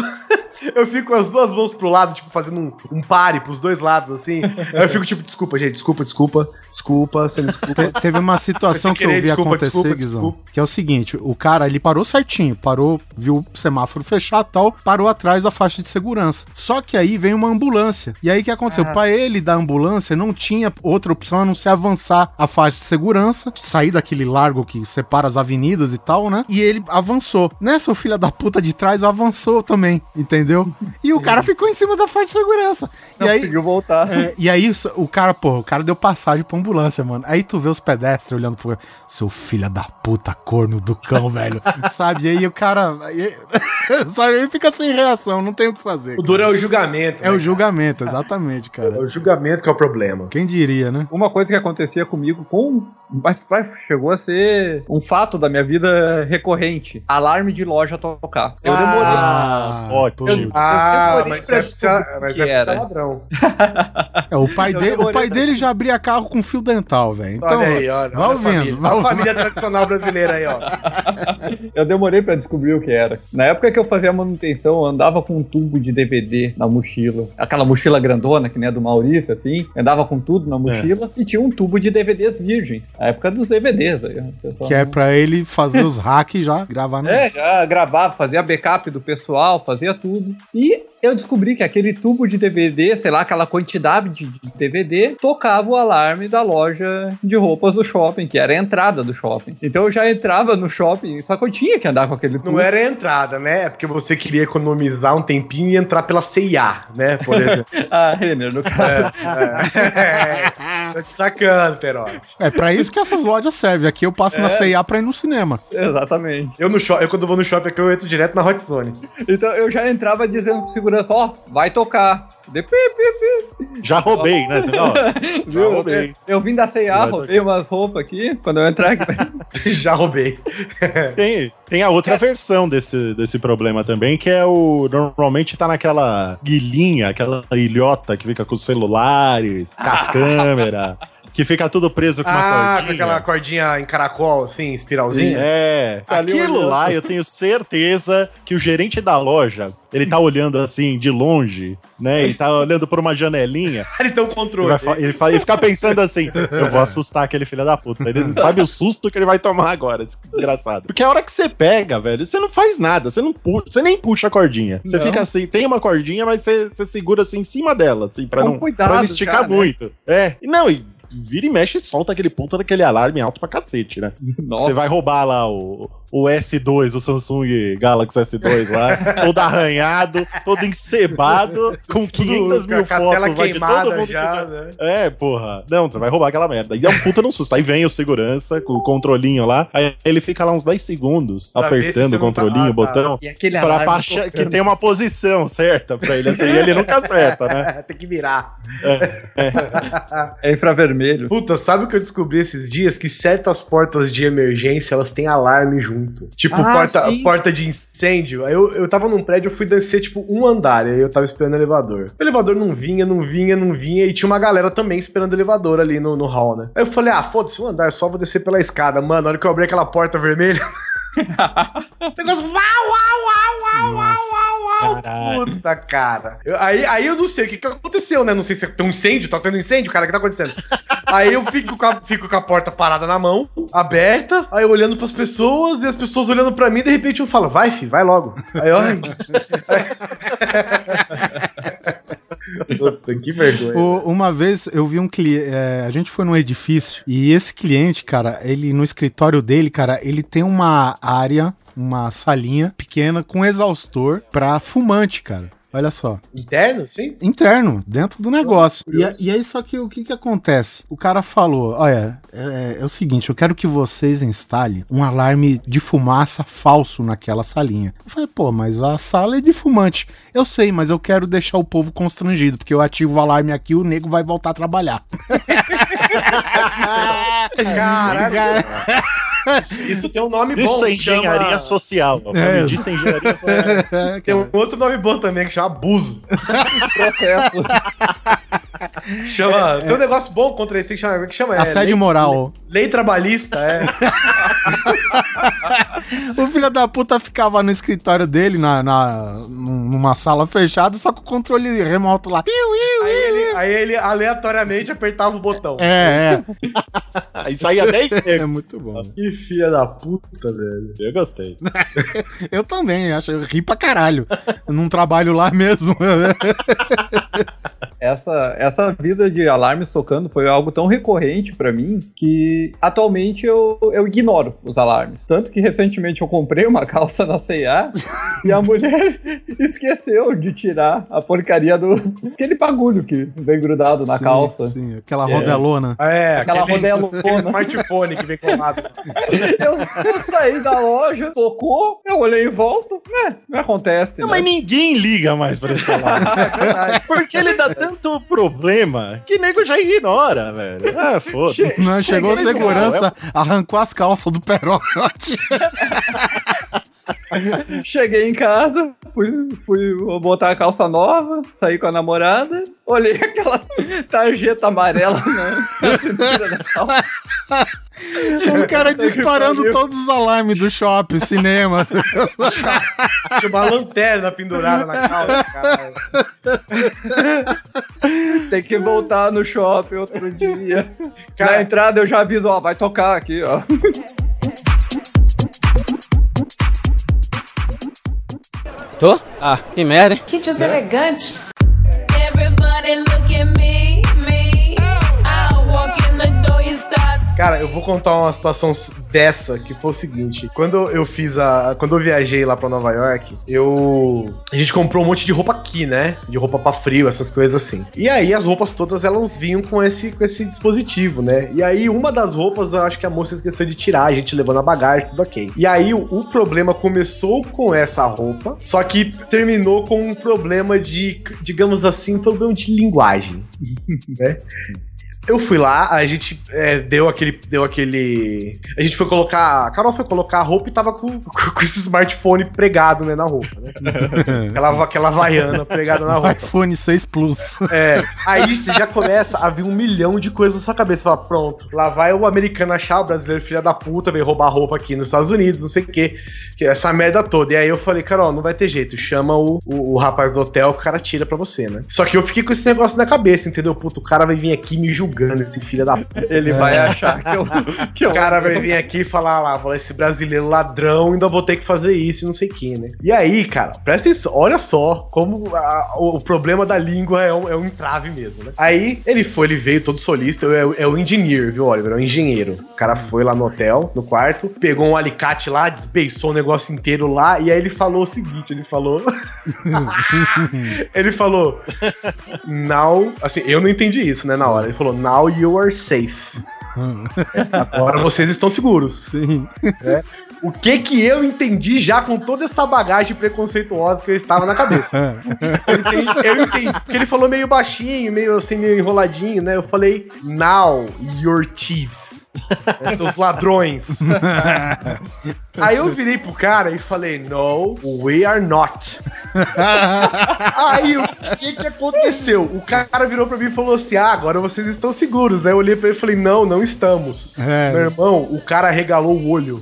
Eu fico com as duas mãos pro lado, tipo, fazendo um, um pare pros dois lados, assim. Aí eu fico tipo, desculpa, gente, desculpa, desculpa, desculpa, você me desculpa. Te- Teve uma situação que eu vi desculpa, acontecer, desculpa, Guizão, desculpa. que é o seguinte, o cara, ele parou certinho, parou, viu o semáforo fechar e tal, parou atrás da faixa de segurança. Só que aí vem uma ambulância. E aí o que aconteceu? Ah. Pra ele da ambulância não tinha outra opção a não ser avançar a faixa de segurança, sair daquele largo que separa as avenidas e tal, né? E ele avançou. Nessa, o filho da puta de trás avançou também, entendeu? E o cara ficou em cima da faixa de segurança. Não e aí, conseguiu voltar. é, e aí, o cara, pô, o cara deu passagem pra ambulância, mano. Aí tu vê os pedestres olhando pro. Seu filho da puta, corno do cão, velho. Sabe? E aí o cara. aí- sabe? Ele fica sem reação, não tem o que fazer. O duro é o julgamento. É né, o julgamento, exatamente, cara? É cara. o julgamento que é o problema. Quem diria, né? Uma coisa que acontecia comigo com. Mas- mas Chegou a ser um fato da minha vida recorrente. Alarme de loja tocar. Eu demorei. Ah, ótimo. Eu- Ah, demorei mas é mas que é é era. ladrão. É, o pai, Eu dele, o pai dele já abria carro com fio dental, velho. Então, olha aí, olha. vai olha a ouvindo, família. vai Olha a família tradicional brasileira aí, ó. Eu demorei pra descobrir o que era. Na época que eu fazia manutenção, eu andava com um tubo de DVD na mochila. Aquela mochila grandona, que nem a do Maurício, assim. Andava com tudo na mochila e tinha um tubo de DVDs virgens. A época dos DVDs. Aí, que é pra ele fazer os hacks já gravar no. É, já gravava, fazia backup do pessoal, fazia tudo. E eu descobri que aquele tubo de DVD, sei lá, aquela quantidade de de DVD, tocava o alarme da loja de roupas do shopping, que era a entrada do shopping. Então eu já entrava no shopping, só que eu tinha que andar com aquele tubo. Não era a entrada, né? É porque você queria economizar um tempinho e entrar pela CIA, né? Por exemplo. Ah, Renner, no caso. é. Tô te sacando, Perote. É pra isso que essas lojas servem. Aqui eu passo na CIA pra ir no cinema. Exatamente. Eu, no shopping, eu quando vou no shopping aqui, eu entro direto na Hot Zone. Então eu já entrava dizendo pro segurança, ó, vai tocar. De pi, pi, pi. Já roubei, né? Ó, já? Eu, roubei. eu vim da C&A, roubei umas roupas aqui, quando eu entrar aqui. Já roubei. Tem, tem a outra versão desse, desse problema também, que é o. Normalmente tá naquela guilhinha, aquela ilhota que fica com os celulares, com as câmeras, que fica tudo preso com uma Ah, cordinha. com aquela cordinha em caracol, assim, espiralzinha. É, Tá aquilo lá eu tenho certeza que o gerente da loja, ele tá olhando assim de longe, né? Ele tá olhando por uma janelinha. Ele tem um Ele, controle. vai ele, fa- ele fica pensando assim: eu vou assustar aquele filho da puta. Ele não sabe o susto que ele vai tomar agora, esse desgraçado. Porque a hora que você pega, velho, você não faz nada, você não puxa, você nem puxa a cordinha. Você Não. fica assim, tem uma cordinha, mas você, você segura assim em cima dela, assim, pra, Com não, cuidado pra não esticar né? muito. É, e não, e vira e mexe e solta aquele puta daquele alarme alto pra cacete, né? Você vai roubar lá o, o S2, o Samsung Galaxy S2 lá, todo arranhado, todo encebado, com 500 mil fotos lá de todo queimada mundo. que já, tá- né? É, porra. Não, você vai roubar aquela merda. E é um puta não susto. Aí vem o segurança com o controlinho lá, aí ele fica lá uns 10 segundos Pra se apertando você o tá- controlinho, ah, o botão. E aquele Pra alarme achar que tem uma posição certa pra ele, assim, e ele nunca acerta, né? Tem que virar. É infravermelho. Puta, sabe o que eu descobri esses dias? Que certas portas de emergência, elas têm alarme junto. Tipo, Ah, porta, sim. porta de incêndio. Aí eu, eu tava num prédio, eu fui descer, tipo, um andar. E aí eu tava esperando o elevador. O elevador não vinha, não vinha, não vinha. E tinha uma galera também esperando o elevador ali no, no hall, né? Aí eu falei, ah, foda-se, um andar, só vou descer pela escada. Mano, na hora que eu abri aquela porta vermelha... o negócio... Uau, uau, uau, uau, uau, uau, Caralho. Puta, cara. Eu- aí, aí eu não sei o que, que aconteceu, né? Não sei se tem um incêndio, tá tendo incêndio, cara, o que tá acontecendo? aí eu fico com, a, fico com a porta parada na mão, aberta, aí eu olhando pras pessoas e as pessoas olhando pra mim, de repente eu falo, vai, fi, vai logo. Aí. Puta, que vergonha. O- uma vez eu vi um cliente. a gente foi num edifício e esse cliente, cara, ele no escritório dele, cara, ele tem uma área, uma salinha pequena com exaustor pra fumante, cara. Olha só. Interno, sim? Interno, dentro do negócio. E, Deus. e aí, só que o que que acontece? O cara falou: olha, é, é o seguinte, eu quero que vocês instalem um alarme de fumaça falso naquela salinha. Eu falei, pô, mas a sala é de fumante. Eu sei, mas eu quero deixar o povo constrangido, porque eu ativo o alarme aqui e o nego vai voltar a trabalhar. Caralho. Isso, isso tem um nome bom. Isso é engenharia chama- social. É. É. Isso é engenharia social. Tem um outro nome bom também que chama abuso. Processo. Chama. Tem um negócio bom contra isso que chama. Que chama é, Assédio lei- moral. Lei trabalhista, é. o filho da puta ficava no escritório dele, na, na, numa sala fechada, só com o controle remoto lá. Aí ele, aí ele aleatoriamente apertava o botão. É, é. Aí saía 10 É muito bom. Que filha da puta, velho. Eu gostei. eu também, acho. Eu ri pra caralho. Eu não trabalho lá mesmo. essa, essa vida de alarmes tocando foi algo tão recorrente para mim que atualmente eu, eu ignoro os alarmes. Tanto que recentemente eu comprei uma calça na C&A e a mulher esqueceu de tirar a porcaria do aquele bagulho que vem grudado na sim, calça. Sim, aquela é. rodelona. É, aquela aquele, rodelona. Aquele smartphone que vem colado. eu, eu saí da loja, tocou, eu olhei em volta, né, não acontece. Não, né? mas ninguém liga mais pra esse alarme. é Porque ele dá tanto problema que nego já ignora, velho. Ah, foda. Che Não, chegou segurança, arrancou as calças do perote. Cheguei em casa, fui, fui botar a calça nova, saí com a namorada, olhei aquela tarjeta amarela na, cintura da calça. Um cara disparando todos os alarmes do shopping, cinema. Tinha uma lanterna pendurada na calça, caralho. Tem que voltar no shopping outro dia. Cara, na entrada eu já aviso, ó, vai tocar aqui, ó. Tô? Ah, que merda, hein? Que deselegante. Everybody look at me, me. Cara, eu vou contar uma situação dessa que foi o seguinte. Quando eu fiz a. Quando eu viajei lá pra Nova York, eu. A gente comprou um monte de roupa aqui, né? De roupa pra frio, essas coisas assim. E aí as roupas todas elas vinham com esse, com esse dispositivo, né? E aí uma das roupas, eu acho que a moça esqueceu de tirar, a gente levou na bagagem, tudo ok. E aí o, o problema começou com essa roupa, só que terminou com um problema de, digamos assim, um problema de linguagem. né? Eu fui lá, a gente é, deu aquele. Deu aquele. A gente foi colocar. A Carol foi colocar a roupa e tava com, com esse smartphone pregado, né, na roupa, né? aquela, aquela vaiana pregada na roupa. iPhone 6 Plus. É. Aí você já começa a vir um milhão de coisas na sua cabeça. Você fala, pronto, lá vai o americano achar o brasileiro filha da puta, vem roubar roupa aqui nos Estados Unidos, não sei o quê. Que essa merda toda. E aí eu falei, Carol, não vai ter jeito. Chama o, o, o rapaz do hotel que o cara tira pra você, né? Só que eu fiquei com esse negócio na cabeça, entendeu? Puto, o cara vai vir aqui me julgando esse filho da puta. Ele vai é. achar que eu. Que eu o cara vai vir aqui e falar lá, falar, esse brasileiro ladrão, ainda vou ter que fazer isso e não sei o que, né? E aí, cara, presta atenção, olha só como a, o, o, problema da língua é um, é um entrave mesmo, né? Aí ele foi, ele veio todo solista, é, é o engineer, viu, Oliver? É o engenheiro. O cara foi lá no hotel, no quarto, pegou um alicate lá, desbeiçou o negócio inteiro lá, e aí ele falou o seguinte: ele falou. ele falou. Now. Assim, eu não entendi isso, né, na hora. Ele falou, now you are safe. Agora vocês estão seguros. Sim. É. O que que eu entendi já com toda essa bagagem preconceituosa que eu estava na cabeça? eu, entendi, eu entendi. Porque ele falou meio baixinho, meio assim, meio enroladinho, né? Eu falei, now you're thieves. É, seus ladrões. Aí eu virei pro cara e falei, no, we are not. Aí o que que aconteceu? O cara virou pra mim e falou assim, ah, agora vocês estão seguros. Aí eu olhei pra ele e falei, não, não estamos. É. Meu irmão, o cara regalou o olho.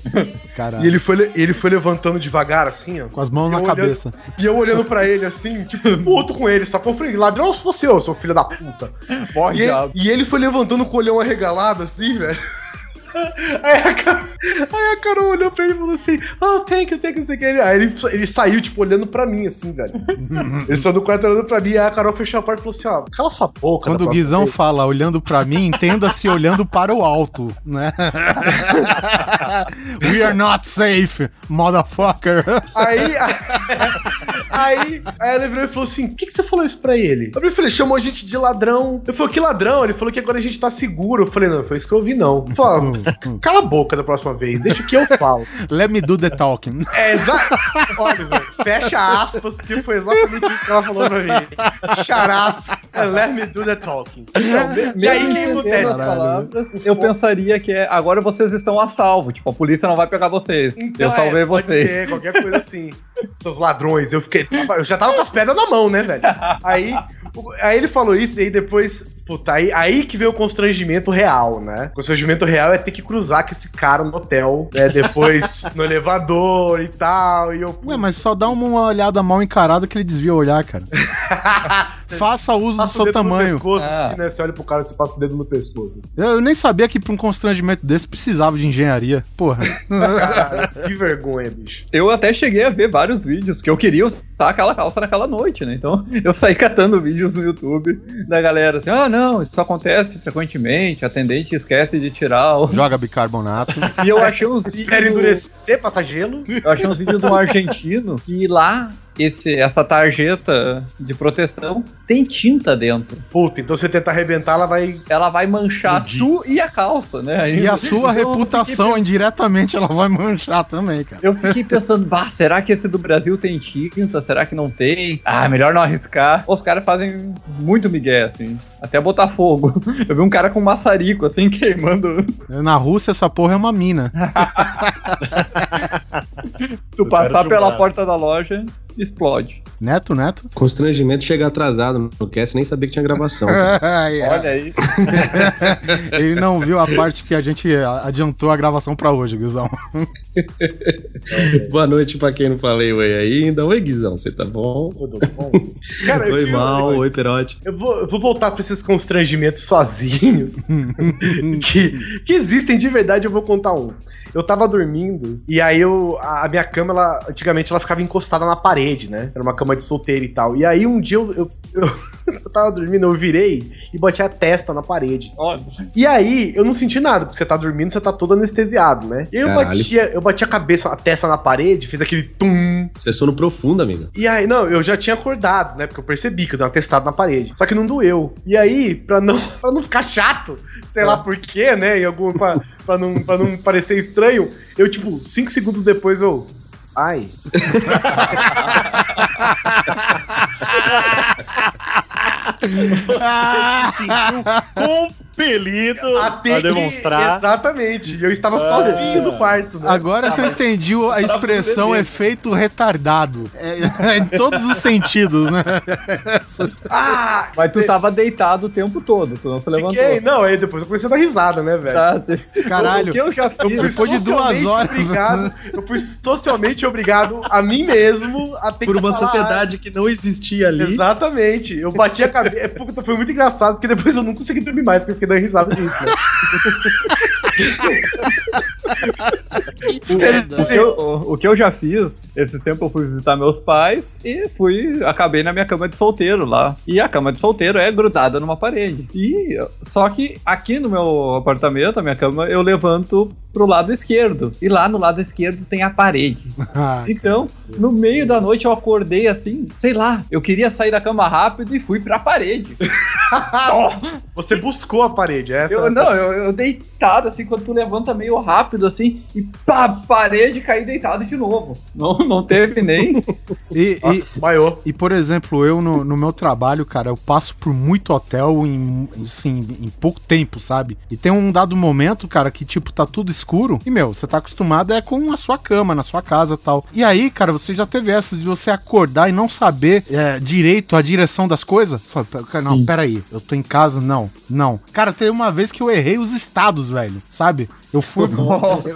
Caralho. E ele foi, ele foi levantando devagar, assim, ó. Com as mãos na olhando, cabeça. E eu olhando pra ele, assim, tipo, puto com ele, sacou? Eu falei, ladrão se fosse eu, seu filho da puta. Morre, e, ele, e ele foi levantando com o olhão arregalado, assim, velho. Aí a, Carol, aí a Carol olhou pra ele e falou assim: Oh, thank you, thank you, não sei o que. Aí ele, ele saiu, tipo, olhando pra mim, assim, velho. ele saiu do quarto olhando pra mim, aí a Carol fechou a porta e falou assim: Ó, oh, cala sua boca. Quando o Guizão vez. fala olhando pra mim, entenda-se olhando para o alto, né? We are not safe, motherfucker. Aí, aí, aí ele virou e falou assim: Por que, que você falou isso pra ele? Eu falei: chamou a gente de ladrão. Eu falei: Que ladrão? Ele falou que agora a gente tá seguro. Eu falei: Não, foi isso que eu ouvi, não. Falei, Cala a boca da próxima vez, deixa que eu falo. Let me do the talking. É, exato. Olha, fecha aspas, porque foi exatamente isso que ela falou pra mim. Shut up let me do the talking. Então, e aí, o que acontece? Palavras, eu pensaria que é, agora vocês estão a salvo. Tipo, a polícia não vai pegar vocês. Então, eu salvei é, vocês. Ser, qualquer coisa assim. Seus ladrões. Eu fiquei. Eu já tava com as pedras na mão, né, velho? Aí, aí ele falou isso, e aí depois Puta, aí, aí que vem o constrangimento real, né? O constrangimento real é ter que cruzar com esse cara no hotel, né? Depois no elevador e tal. E eu, Ué, mas só dá uma olhada mal encarada que ele desvia o olhar, cara. Faça uso passa do o seu dedo no tamanho. pescoço, Ah. assim, né? Você olha pro cara e você passa o dedo no pescoço, assim. Eu, eu nem sabia que pra um constrangimento desse precisava de engenharia. Porra. Caralho, que vergonha, bicho. Eu até cheguei a ver vários vídeos, porque eu queria usar aquela calça naquela noite, né? Então eu saí catando vídeos no YouTube da galera assim: ah, não, isso acontece frequentemente, a atendente esquece de tirar. O... Joga bicarbonato. E eu achei uns Espera vídeos. endurecer, passar gelo. Eu achei uns vídeos de um argentino que lá. Esse, essa tarjeta de proteção tem tinta dentro. Puta, então você tentar arrebentar, ela vai. Ela vai manchar tu e a calça, né? E a sua Então, reputação fiquei indiretamente ela vai manchar também, cara. Eu fiquei pensando, bah, será que esse do Brasil tem tinta? Será que não tem? Ah, melhor não arriscar. Os caras fazem muito migué, assim. Até botar fogo. Eu vi um cara com maçarico, assim, queimando. Na Rússia, essa porra é uma mina. Tu passar pela braço. porta da loja, explode. Neto, neto? Constrangimento chegar atrasado no cast, nem sabia que tinha gravação. É. Olha aí. Ele não viu a parte que a gente adiantou a gravação pra hoje, Guizão. Boa noite pra quem não falei oi ainda. Oi, Guizão, você tá bom? Tudo bom? Cara, oi, mal, oi, Perote. Eu vou, eu vou voltar pra esses constrangimentos sozinhos. que, que existem de verdade, eu vou contar um. Eu tava dormindo, e aí eu. A, minha cama, ela, antigamente, ela ficava encostada na parede, né? Era uma cama de solteiro e tal. E aí um dia eu. eu, eu- eu tava dormindo, eu virei e bati a testa na parede. Olha. E aí, eu não senti nada, porque você tá dormindo, você tá todo anestesiado, né? E aí eu Caralho. batia, eu bati a cabeça, a testa na parede, fiz aquele tum. Você é sono profundo, amiga. E aí, não, eu já tinha acordado, né? Porque eu percebi que eu dei uma testada na parede. Só que não doeu. E aí, pra não, pra não ficar chato, sei lá por quê, né? Em algum, pra, pra, não, pra não parecer estranho, eu, tipo, cinco segundos depois eu. Ai. ah! com, com Compelido Até a que- demonstrar. Exatamente. E eu estava sozinho no quarto, né? Agora que eu entendi a expressão efeito retardado. É, em todos os sentidos, né? Ah! Mas tu tava deitado o tempo todo, tu não se levantou. Fiquei. Não, aí depois eu comecei a dar risada, né, velho? Tá? Caralho. O que eu já Eu fiz. fui Depois de duas socialmente horas. obrigado. Eu fui socialmente obrigado a mim mesmo a ter Por que uma falar, sociedade que não existia ali. Exatamente. Eu bati a cabeça. É, Foi muito engraçado, porque depois eu não consegui dormir mais, porque eu fiquei dando risada disso, né? O que, eu, o, o que eu já fiz, esses tempos eu fui visitar meus pais e fui, acabei na minha cama de solteiro lá. E a cama de solteiro é grudada numa parede. E só que aqui no meu apartamento, a minha cama, eu levanto pro lado esquerdo. E lá no lado esquerdo tem a parede. Ah, Então, no meio da noite eu acordei assim, sei lá, eu queria sair da cama rápido e fui pra parede. Você buscou a parede, essa? Eu, não, eu, eu deitado assim, quando tu levanta meio rápido assim, e pá, parede, caí deitado de novo. Não, não teve nem. e, Nossa, e, desmaiou. e, por exemplo, eu no, no meu trabalho, cara, eu passo por muito hotel em, assim, em pouco tempo, sabe? E tem um dado momento, cara, que tipo, tá tudo escuro. E, meu, você tá acostumado é com a sua cama, na sua casa e tal. E aí, cara, você já teve essa de você acordar e não saber é, direito a direção das coisas? Fala, "Pera- cara, Não, Sim. peraí, eu tô em casa? Não, não. Cara, teve uma vez que eu errei os estados, velho, sabe? Eu fui.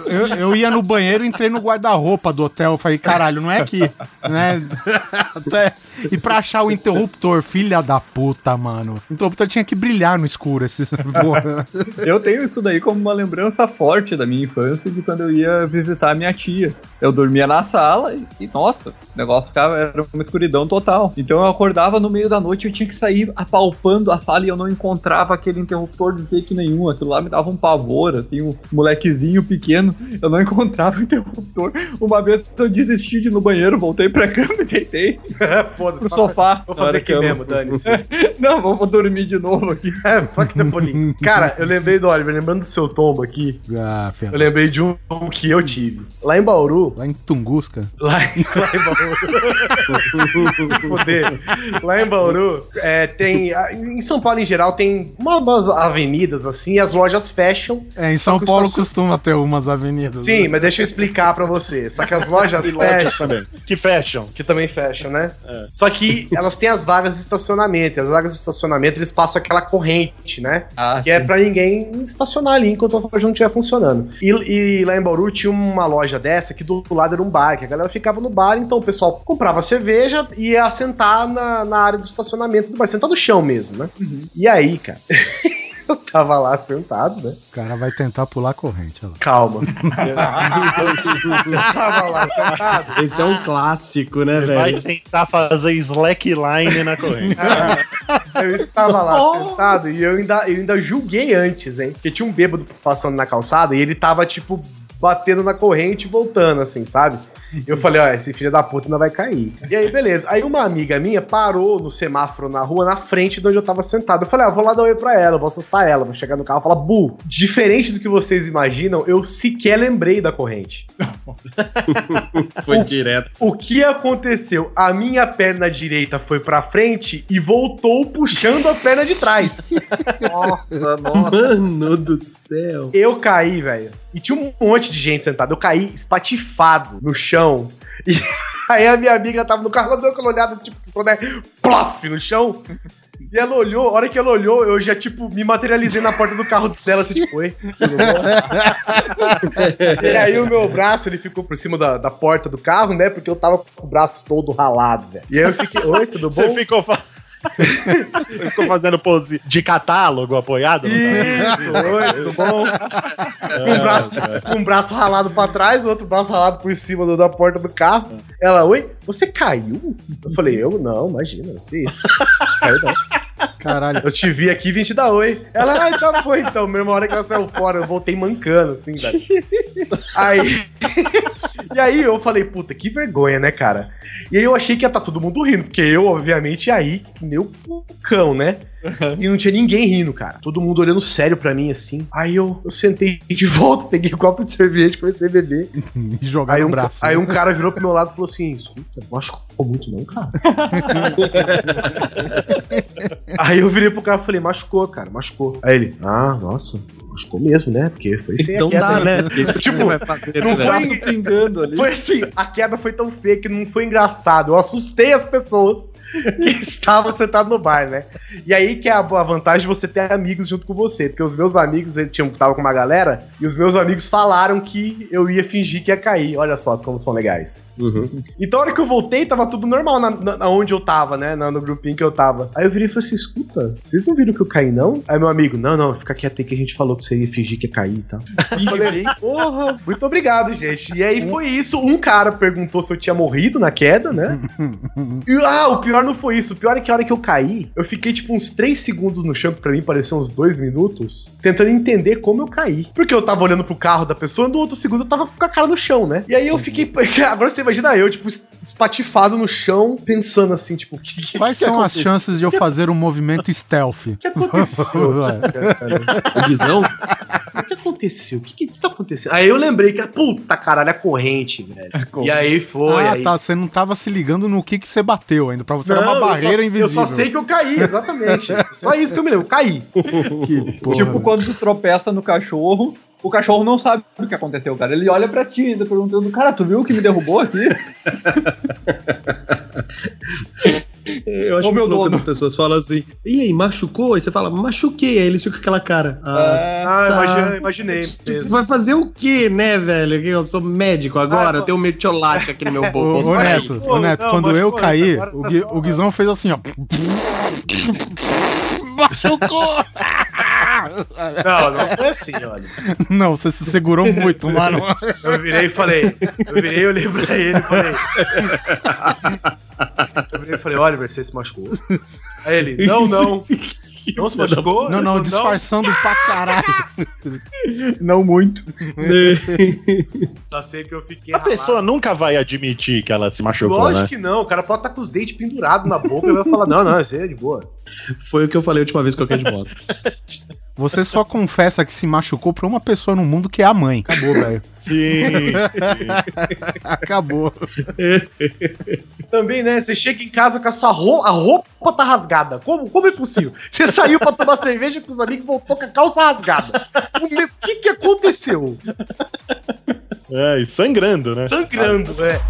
Eu, eu- ia no banheiro, entrei no guarda-roupa do hotel. Falei, caralho, não é aqui. Né? Até- e pra achar o interruptor, filha da puta, mano. O interruptor tinha que brilhar no escuro. Esses. Eu tenho isso daí como uma lembrança forte da minha infância de quando eu ia visitar a minha tia. Eu dormia na sala e, nossa, o negócio ficava, era uma escuridão total. Então eu acordava no meio da noite e eu tinha que sair apalpando a sala e eu não encontrava aquele interruptor de jeito nenhum. Aquilo lá me dava um pavor, assim, um molequezinho pequeno. Eu não encontrava o interruptor. Uma vez eu desisti de ir no banheiro, voltei pra cama e deitei Foda-se. pro sofá. Vou fazer aqui que eu- mesmo, dane-se. Não, vou, vou dormir de novo aqui. É, fuck the police. Cara, eu lembrei do Oliver, lembrando do seu tombo aqui, Ah, eu filha. lembrei de um que eu tive. Lá em Bauru, Lá em Tunguska. Lá em, lá em Bauru. Se fuder. Lá em Bauru, é, tem. Em São Paulo, em geral, tem uma- umas avenidas assim, as lojas fecham. É, em São Paulo, costuma ter umas avenidas. Sim, né? mas deixa eu explicar para você. Só que as lojas fecham. Também. Que fecham. Que também fecham, né? É. Só que elas têm as vagas de estacionamento. E as vagas de estacionamento, eles passam aquela corrente, né? Ah, que é sim. é para ninguém estacionar ali enquanto a loja não estiver funcionando. E, e, lá em Bauru tinha uma loja dessa que do lado era um bar, que a galera ficava no bar, então o pessoal comprava cerveja e ia sentar na, na área do estacionamento do bar, sentar no chão mesmo, né? Uhum. E aí, cara. Eu tava lá sentado, né? O cara vai tentar pular a corrente. Olha Calma. eu tava lá sentado. Esse é um clássico, né, Você velho? Vai tentar fazer slackline na corrente. eu estava lá Nossa. sentado e eu ainda, eu ainda julguei antes, hein? Porque tinha um bêbado passando na calçada e ele tava, tipo, batendo na corrente e voltando, assim, sabe? Eu falei, ó, esse filho da puta não vai cair. E aí, beleza. Aí uma amiga minha parou no semáforo na rua, na frente de onde eu tava sentado. Eu falei, ah, vou lá dar oi pra ela, vou assustar ela, vou chegar no carro e falar, bu, diferente do que vocês imaginam, eu sequer lembrei da corrente. foi o, direto. O que aconteceu? A minha perna direita foi pra frente e voltou puxando a perna de trás. nossa, nossa. Mano do céu. Eu caí, velho. E tinha um monte de gente sentada. Eu caí espatifado no chão. E aí a minha amiga tava no carro, ela deu aquela olhada, tipo, né, plof, no chão. E ela olhou, a hora que ela olhou, eu já, tipo, me materializei na porta do carro dela, assim, tipo, oi, tudo bom? e aí o meu braço, ele ficou por cima da, da porta do carro, né? Porque eu tava com o braço todo ralado, velho. E aí eu fiquei, oi, tudo bom? Você ficou... Você ficou fazendo pose de catálogo apoiado? Isso, oi, tudo bom? com, um braço, com um braço ralado pra trás, o outro braço ralado por cima do, da porta do carro. Ela, oi, você caiu? Eu falei, eu não, imagina, que isso. Caiu não. Caralho. Eu te vi aqui, vim te dar oi. Ela, ah, tá bom então. Mesma hora que ela saiu fora, eu voltei mancando, assim, velho. Aí. e aí eu falei, puta, que vergonha, né, cara? E aí eu achei que ia estar tá todo mundo rindo, porque eu, obviamente, aí, meu cão, né? Uhum. E não tinha ninguém rindo, cara. Todo mundo olhando sério pra mim, assim. Aí eu, eu sentei de volta, peguei o um copo de cerveja, comecei a beber. e jogar aí no um, braço. Aí né? um cara virou pro meu lado e falou assim: escuta, não machucou muito, não, cara. aí eu virei pro cara e falei, machucou, cara, machucou. Aí ele, ah, nossa, machucou mesmo, né? Porque foi feia então a queda. Dá, né? Tipo, fazer, não foi pingando ali. Foi assim, a queda foi tão feia que não foi engraçado. Eu assustei as pessoas que estavam sentadas no bar, né? E aí que é a, vantagem de você ter amigos junto com você. Porque os meus amigos, eles tinham, tava com uma galera, e os meus amigos falaram que eu ia fingir que ia cair. Olha só como são legais. Uhum. Então, a hora que eu voltei, tava tudo normal na, na onde eu tava, né? No, no grupinho que eu tava. Aí eu virei e falei assim: escuta, vocês não viram que eu caí, não? Aí meu amigo, não, não, fica quieto aí que a gente falou que você ia fingir que ia cair e tal. Falei, porra, muito obrigado, gente. E aí foi isso. Um cara perguntou se eu tinha morrido na queda, né? e, ah, o pior não foi isso. O pior é que a hora que eu caí, eu fiquei tipo uns 3 segundos no chão, que pra mim pareceu uns 2 minutos, tentando entender como eu caí. Porque eu tava olhando pro carro da pessoa, no outro segundo eu tava com a cara no chão, né? E aí eu fiquei. Agora você imagina eu, tipo, espatifado no chão, pensando assim, tipo, que, que, Quais que são aconteceu? as chances de eu fazer um movimento stealth? O que aconteceu? o Guizão? O que aconteceu? O que, que tá acontecendo? Aí eu lembrei que, puta caralho, é corrente, velho. É E aí foi. Ah, aí... tá. Você não tava se ligando no que, que você bateu ainda. Pra você não, era uma barreira eu só, invisível. Eu só sei que eu caí, exatamente. só isso que eu me lembro. Caí. tipo, quando tu tropeça no cachorro, o cachorro não sabe o que aconteceu, cara. Ele olha pra ti ainda perguntando, cara, tu viu o que me derrubou aqui? Eu acho louco quando as pessoas falam assim, e aí, machucou? Aí você fala, machuquei. Aí eles ficam com aquela cara. Ah, é, ah tá. imaginei, imaginei Você vai fazer o quê, né, velho? Eu sou médico agora, ah, eu tenho um metiolate aqui no meu bolso. Ô, ô Neto, ô, Neto, não, quando eu caí, o, Gui, o Guizão fez assim, ó. Machucou! Não, não foi assim, olha. Não, você se segurou muito, mano. Eu virei e falei. Eu virei e olhei pra ele e falei. Eu virei e falei, Oliver, você se machucou. Aí ele, não, não. Não se machucou? Não, não, disfarçando não. pra caralho. Não muito. Só sei que eu fiquei. A ralado. pessoa nunca vai admitir que ela se machucou. Lógico né? que não. O cara pode estar tá com os dentes pendurados na boca e vai falar: não, não, isso aí é de boa. Foi o que eu falei a última vez que eu caí de moto. Você só confessa que se machucou pra uma pessoa no mundo que é a mãe. Acabou, velho. Sim, sim. Acabou. Também, né? Você chega em casa com a sua roupa, a roupa tá rasgada. Como, como é possível? Você saiu pra tomar cerveja com os amigos e voltou com a calça rasgada. O meu- que que aconteceu? É, e sangrando, né? Sangrando, né?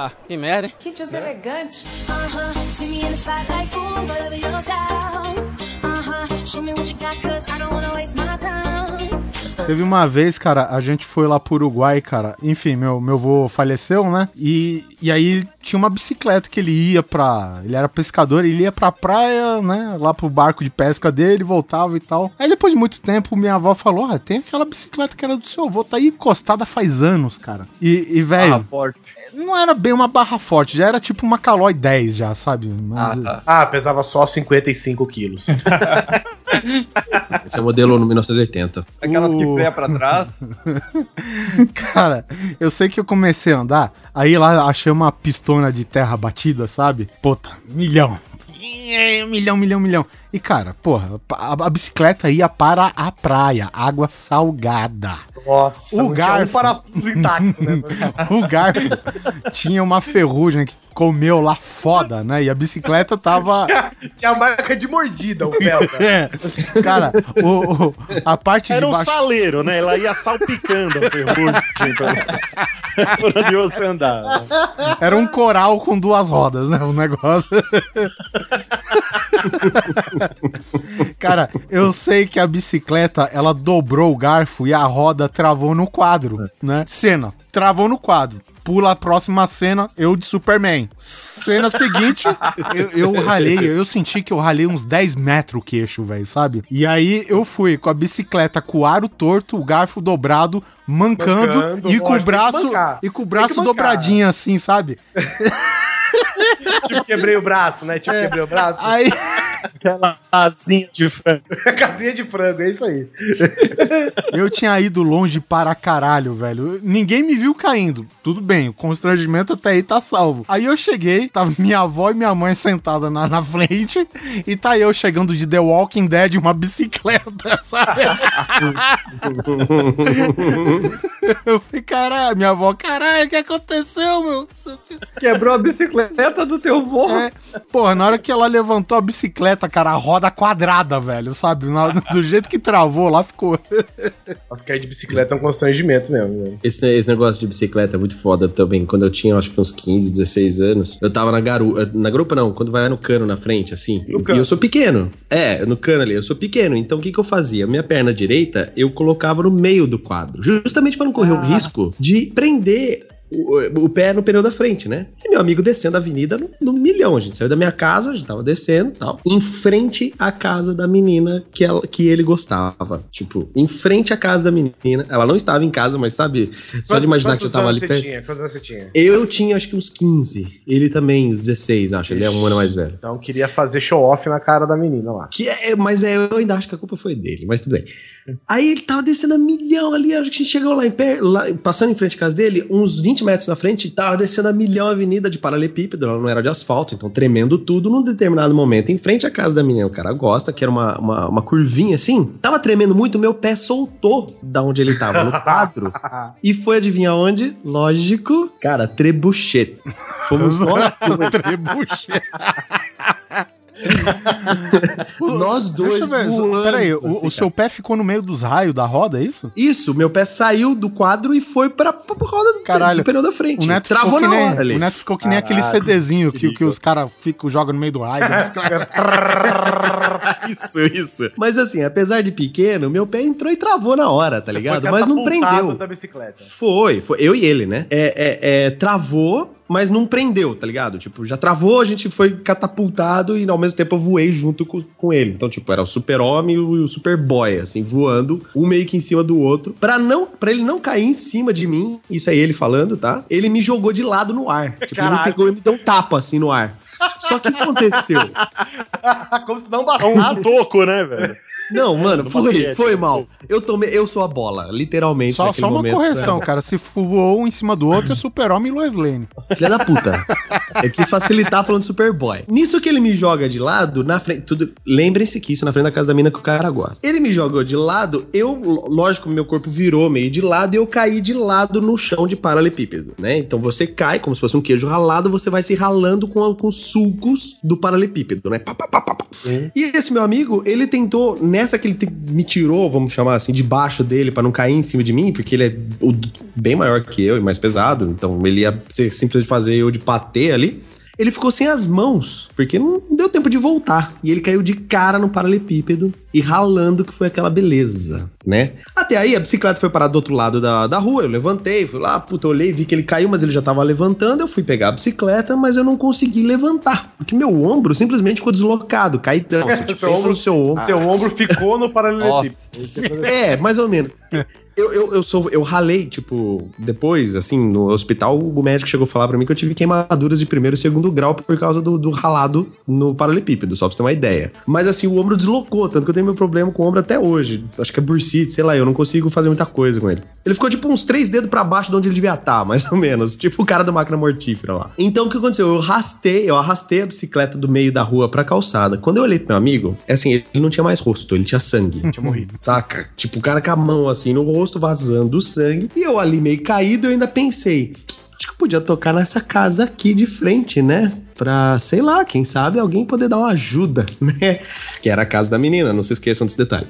Ah, que merda, hein? Que deselegante. Uh-huh. See me in the spotlight, ooh, whatever your style. Uh-huh. Show me what you got, cause I don't wanna waste my time. Teve uma vez, cara, a gente foi lá pro Uruguai, cara. Enfim, meu, meu avô faleceu, né? E, e aí tinha uma bicicleta que ele ia pra. Ele era pescador, ele ia pra praia, né? Lá pro barco de pesca dele, voltava e tal. Aí depois de muito tempo, minha avó falou: Ah, tem aquela bicicleta que era do seu avô, tá aí encostada faz anos, cara. E, e velho, forte. não era bem uma barra forte, já era tipo uma Calói 10 já, sabe? Mas, Ah, tá. Ah, pesava só 55 quilos. Esse é o modelo 1980. Aquelas que O- freia pra trás. Cara, eu sei que eu comecei a andar, aí lá achei uma pistona de terra batida, sabe? Puta, milhão. Milhão, milhão, milhão. E cara, porra, a, a bicicleta ia para a praia, água salgada. Nossa, O não tinha um garfo. parafuso intacto, né? O garfo tinha uma ferrugem que comeu lá foda, né? E a bicicleta tava. tinha, tinha marca de mordida, o Velga. É, cara, o, o- a parte Era de um baixo. saleiro, né? Ela ia salpicando a ferrugem pra- por onde você andava. Era um coral com duas rodas, né? O negócio. Cara, eu sei que a bicicleta, ela dobrou o garfo e a roda travou no quadro, né? Cena, travou no quadro. Pula a próxima cena, eu de Superman. Cena seguinte, eu, eu ralei, eu senti que eu ralei uns 10 metros o queixo, velho, sabe? E aí eu fui com a bicicleta com o aro torto, o garfo dobrado, mancando, Mancando, e com o lógico, tem que braço e com o braço dobradinho assim, sabe? tipo, quebrei o braço, né? Tipo, quebrei o braço. Aí Aquela asinha de frango. Casinha de frango, é isso aí. Eu tinha ido longe para caralho, velho. Ninguém me viu caindo. Tudo bem, o constrangimento até aí tá salvo. Aí eu cheguei, tava minha avó e minha mãe sentada na, na frente, e tá eu chegando de The Walking Dead, uma bicicleta, sabe? eu falei, caralho, minha avó, caralho, o que aconteceu, meu? Quebrou a bicicleta do teu vô. É, porra, na hora que ela levantou a bicicleta, cara, a roda quadrada, velho, sabe? Na- do jeito que travou lá, ficou. Nossa, cair de bicicleta é um constrangimento mesmo. velho. Esse, esse negócio de bicicleta é muito foda também. Quando eu tinha, acho que uns 15, 16 anos, eu tava na garupa. Na garupa não, quando vai no cano na frente, assim. No e cano. eu sou pequeno. É, no cano ali, eu sou pequeno. Então o que que eu fazia? Minha perna direita, eu colocava no meio do quadro. Justamente pra não correr o risco de prender. O, o pé no pneu da frente, né? E meu amigo descendo a avenida no, no milhão. A gente saiu da minha casa, a gente tava descendo e tal. Em frente à casa da menina que, ela, que ele gostava. Tipo, em frente à casa da menina. Ela não estava em casa, mas sabe? Só de imaginar que eu tava ali perto. tinha? Quantos anos você tinha? Eu tinha acho que uns 15. Ele também, uns 16, acho. Ele é um ano mais velho. Então queria fazer show off na cara da menina lá. Que é, mas é, eu ainda acho que a culpa foi dele, mas tudo bem. Aí ele tava descendo a milhão ali, acho que a gente chegou lá em pé, lá, passando em frente à casa dele, uns 20 metros na frente, tava descendo a milhão avenida de paralelepípedo, ela não era de asfalto, então tremendo tudo num determinado momento, em frente à casa da menina, o cara gosta, que era uma, uma, uma curvinha assim, tava tremendo muito, meu pé soltou da onde ele tava, no quadro, e foi adivinhar onde? Lógico, cara, trebuchet. Fomos nós. Trebuchet. Nós dois ver, voando, Peraí, o, assim, o seu pé ficou no meio dos raios da roda, é isso? Isso, meu pé saiu do quadro e foi pra, pra, roda do, Caralho. do pneu da frente. O Neto Travou ficou que na nem, hora ali. O Neto ficou que nem aquele Caralho, CDzinho que, que os caras ficam jogam no meio do raio. isso, isso. Mas assim, apesar de pequeno, meu pé entrou e travou na hora, tá Você ligado? Mas não prendeu. da bicicleta. Foi, foi. Eu e ele, né? É, é, é, travou, mas não prendeu, tá ligado? Tipo, já travou, a gente foi catapultado e ao mesmo tempo eu voei junto com, com ele. Então, tipo, era o super-homem e o, super-boy, assim, voando, um meio que em cima do outro. Pra, não, pra ele não cair em cima de mim, isso é ele falando, tá? Ele me jogou de lado no ar. Tipo, ele me pegou e me deu um tapa, assim, no ar. Só que o que aconteceu? Como se não É um bastasse. toco, né, velho? Não, mano, foi, foi mal. Eu tomei, eu sou a bola, literalmente. Só, só uma momento. correção, cara. Se voou um em cima do outro, é super-homem e Lois Lane. Filha da puta. Eu quis facilitar falando de Superboy. Nisso que ele me joga de lado, na frente. Tudo, lembrem-se que isso é na frente da casa da mina que o cara gosta. Ele me jogou de lado, eu, lógico, meu corpo virou meio de lado e eu caí de lado no chão de paralelepípedo, né? Então você cai como se fosse um queijo ralado, você vai se ralando com, com os sulcos do paralelepípedo, né? Pá, pá, pá, pá, pá. E esse meu amigo, ele tentou, nessa que ele te- me tirou, vamos chamar assim, debaixo dele pra não cair em cima de mim, porque ele é o- bem maior que eu e mais pesado, então ele ia ser simplesmente fazer eu de patê ali. Ele ficou sem as mãos, porque não deu tempo de voltar. E ele caiu de cara no paralelepípedo e ralando, que foi aquela beleza, né? Até aí a bicicleta foi parar do outro lado da, da rua, eu levantei, fui lá, puta, eu olhei, vi que ele caiu, mas ele já tava levantando, eu fui pegar a bicicleta, mas eu não consegui levantar, porque meu ombro simplesmente ficou deslocado, caidão. Você tipo, Seu ombro- no seu ombro. Seu ombro ficou no paralelepípedo. É, mais ou menos. Eu, eu, eu, sou, eu ralei, tipo, depois, assim, no hospital, o médico chegou a falar pra mim que eu tive queimaduras de primeiro e segundo grau por causa do, do ralado no paralelepípedo, só pra você ter uma ideia. Mas assim, o ombro deslocou, tanto que eu tenho meu problema com o ombro até hoje. Acho que é bursite, sei lá, eu não consigo fazer muita coisa com ele. Ele ficou tipo uns três dedos pra baixo de onde ele devia estar, mais ou menos. Tipo o cara da máquina mortífera lá. Então o que aconteceu? Eu arrastei, eu arrastei a bicicleta do meio da rua pra calçada. Quando eu olhei pro meu amigo, é assim, ele não tinha mais rosto, ele tinha sangue. Tinha morrido. Saca? Tipo, o cara com a mão assim no rosto, vazando sangue. E eu ali meio caído, eu ainda pensei. Acho que podia tocar nessa casa aqui de frente, né? Pra, sei lá, quem sabe alguém poder dar uma ajuda, né? Que era a casa da menina, não se esqueçam desse detalhe.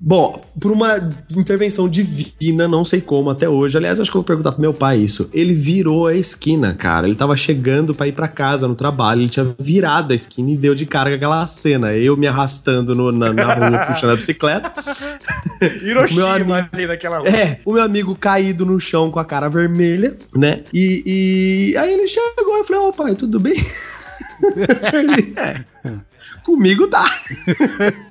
Bom, por uma intervenção divina, não sei como até hoje. Aliás, acho que eu vou perguntar pro meu pai isso. Ele virou a esquina, cara. Ele tava chegando pra ir pra casa no trabalho. Ele tinha virado a esquina e deu de cara aquela cena. Eu me arrastando no- na, na rua, puxando a bicicleta. Hiroshima amigo- ali naquela rua. É, o meu amigo caído no chão com a cara vermelha, né? E, e aí ele chegou e falei, ô pai, tudo bem? ele, é, comigo tá.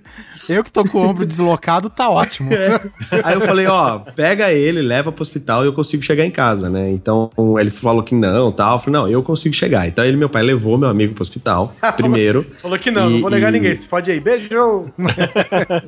Eu que tô com o ombro deslocado, tá ótimo. Aí eu falei, ó, pega ele, leva pro hospital e eu consigo chegar em casa, né? Então ele falou que não, tal. Eu falei, não, eu consigo chegar. Então ele, meu pai, levou meu amigo pro hospital primeiro. Falou que não, não E- vou negar e- ninguém. Se fode aí. Beijo!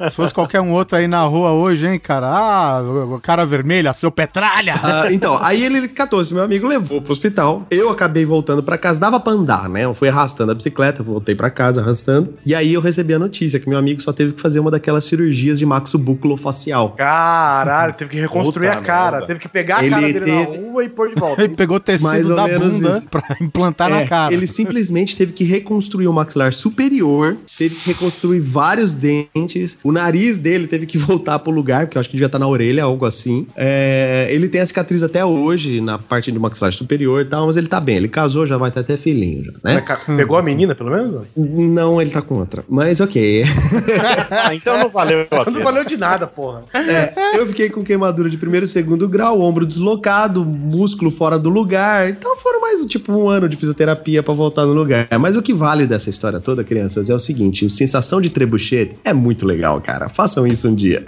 Se fosse qualquer um outro aí na rua hoje, hein, cara? Ah, o cara vermelha, seu petralha! Ah, então, aí ele catou esse meu amigo, levou pro hospital. Eu acabei voltando pra casa, dava pra andar, né? Eu fui arrastando a bicicleta, voltei pra casa arrastando. E aí eu recebi a notícia que meu amigo só teve que fazer uma daquelas cirurgias de maxobúculo-facial. Caralho, teve que reconstruir Puta a cara. merda. Teve que pegar a Ele cara dele teve- na rua e pôr de volta. Ele pegou tecido Mais ou da menos bunda isso. pra implantar É, na cara. Ele simplesmente teve que reconstruir o maxilar superior, teve que reconstruir vários dentes, o nariz dele teve que voltar pro lugar, porque eu acho que devia estar na orelha, algo assim. É, ele tem a cicatriz até hoje na parte do maxilar superior e tal, mas ele tá bem. Ele casou, já vai ter até filhinho, já, né? Pegou a menina, pelo menos? Não, ele tá com outra. Mas ok. Ah, então não valeu a Não valeu de nada, porra. É, eu fiquei com queimadura de primeiro e segundo grau, ombro deslocado, músculo fora do lugar. Então foram mais tipo um ano de fisioterapia pra voltar no lugar. Mas o que vale dessa história toda, crianças, é o seguinte: a sensação de trebuchet é muito legal, cara. Façam isso um dia.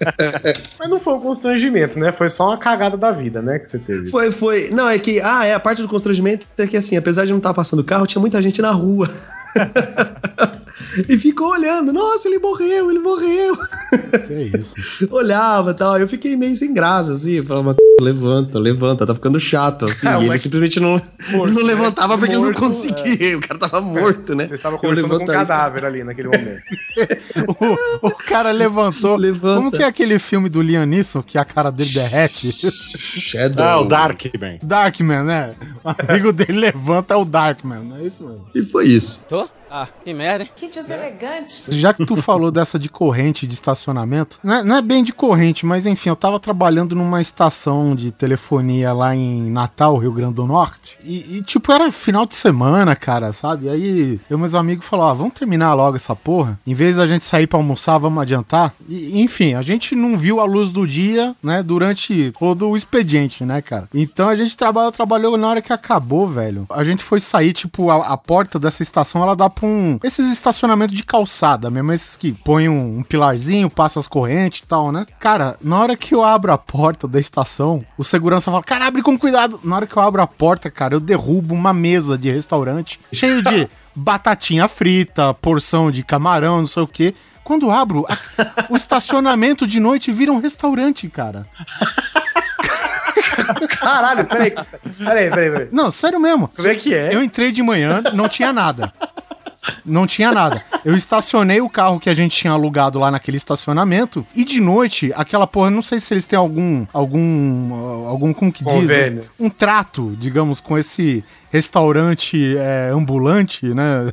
Mas não foi um constrangimento, né? Foi só uma cagada da vida, né? Que você teve. Foi, foi. Não, é que. Ah, é. A parte do constrangimento é que, assim, apesar de não estar passando carro, tinha muita gente na rua. e ficou olhando. Nossa, ele morreu, ele morreu. Que isso. Olhava e tal. Eu fiquei meio sem graça, assim. Falava, levanta, levanta, tá ficando chato, assim. Ah, e ele mas- simplesmente não, Morto, não né? levantava porque ele não Morto, conseguia. O cara tava morto, né? Você estava conversando com um cadáver ali naquele momento. O, o cara levantou. Levanta. Como que é aquele filme do Liam Neeson que a cara dele derrete? Shadow. Ah, o Darkman. Darkman, né? O amigo dele levanta é o Darkman, é isso mesmo. E foi isso. Tô? Ah, que merda, hein? Que deselegante. Já que tu falou dessa de corrente de estacionamento, não é, não é bem de corrente, mas enfim, eu tava trabalhando numa estação de telefonia lá em Natal, Rio Grande do Norte, e, e, tipo, era final de semana, cara, sabe? Aí eu e meus amigos falaram, ó, vamos terminar logo essa porra, em vez da gente sair pra almoçar, vamos adiantar. E, enfim, a gente não viu a luz do dia, né, durante todo o expediente, né, cara? Então a gente trabalhou, trabalhou na hora que acabou, velho. A gente foi sair, tipo, a, a porta dessa estação, ela dá pra Esses estacionamentos de calçada mesmo, esses que põem um, um pilarzinho, passa as correntes e tal, né? Cara, na hora que eu abro a porta da estação, o segurança fala, cara, abre com cuidado. Na hora que eu abro a porta, cara, eu derrubo uma mesa de restaurante cheio de batatinha frita, porção de camarão, não sei o quê. Quando abro, a- o estacionamento de noite vira um restaurante, cara. Caralho, peraí. Peraí, peraí, peraí. Não, sério mesmo. Como é que é? Eu entrei de manhã, não tinha nada. Não tinha nada. Eu estacionei o carro que a gente tinha alugado lá naquele estacionamento e de noite, aquela porra, não sei se eles têm algum algum ah, algum como que diz, um trato, digamos, com esse restaurante é, ambulante, né?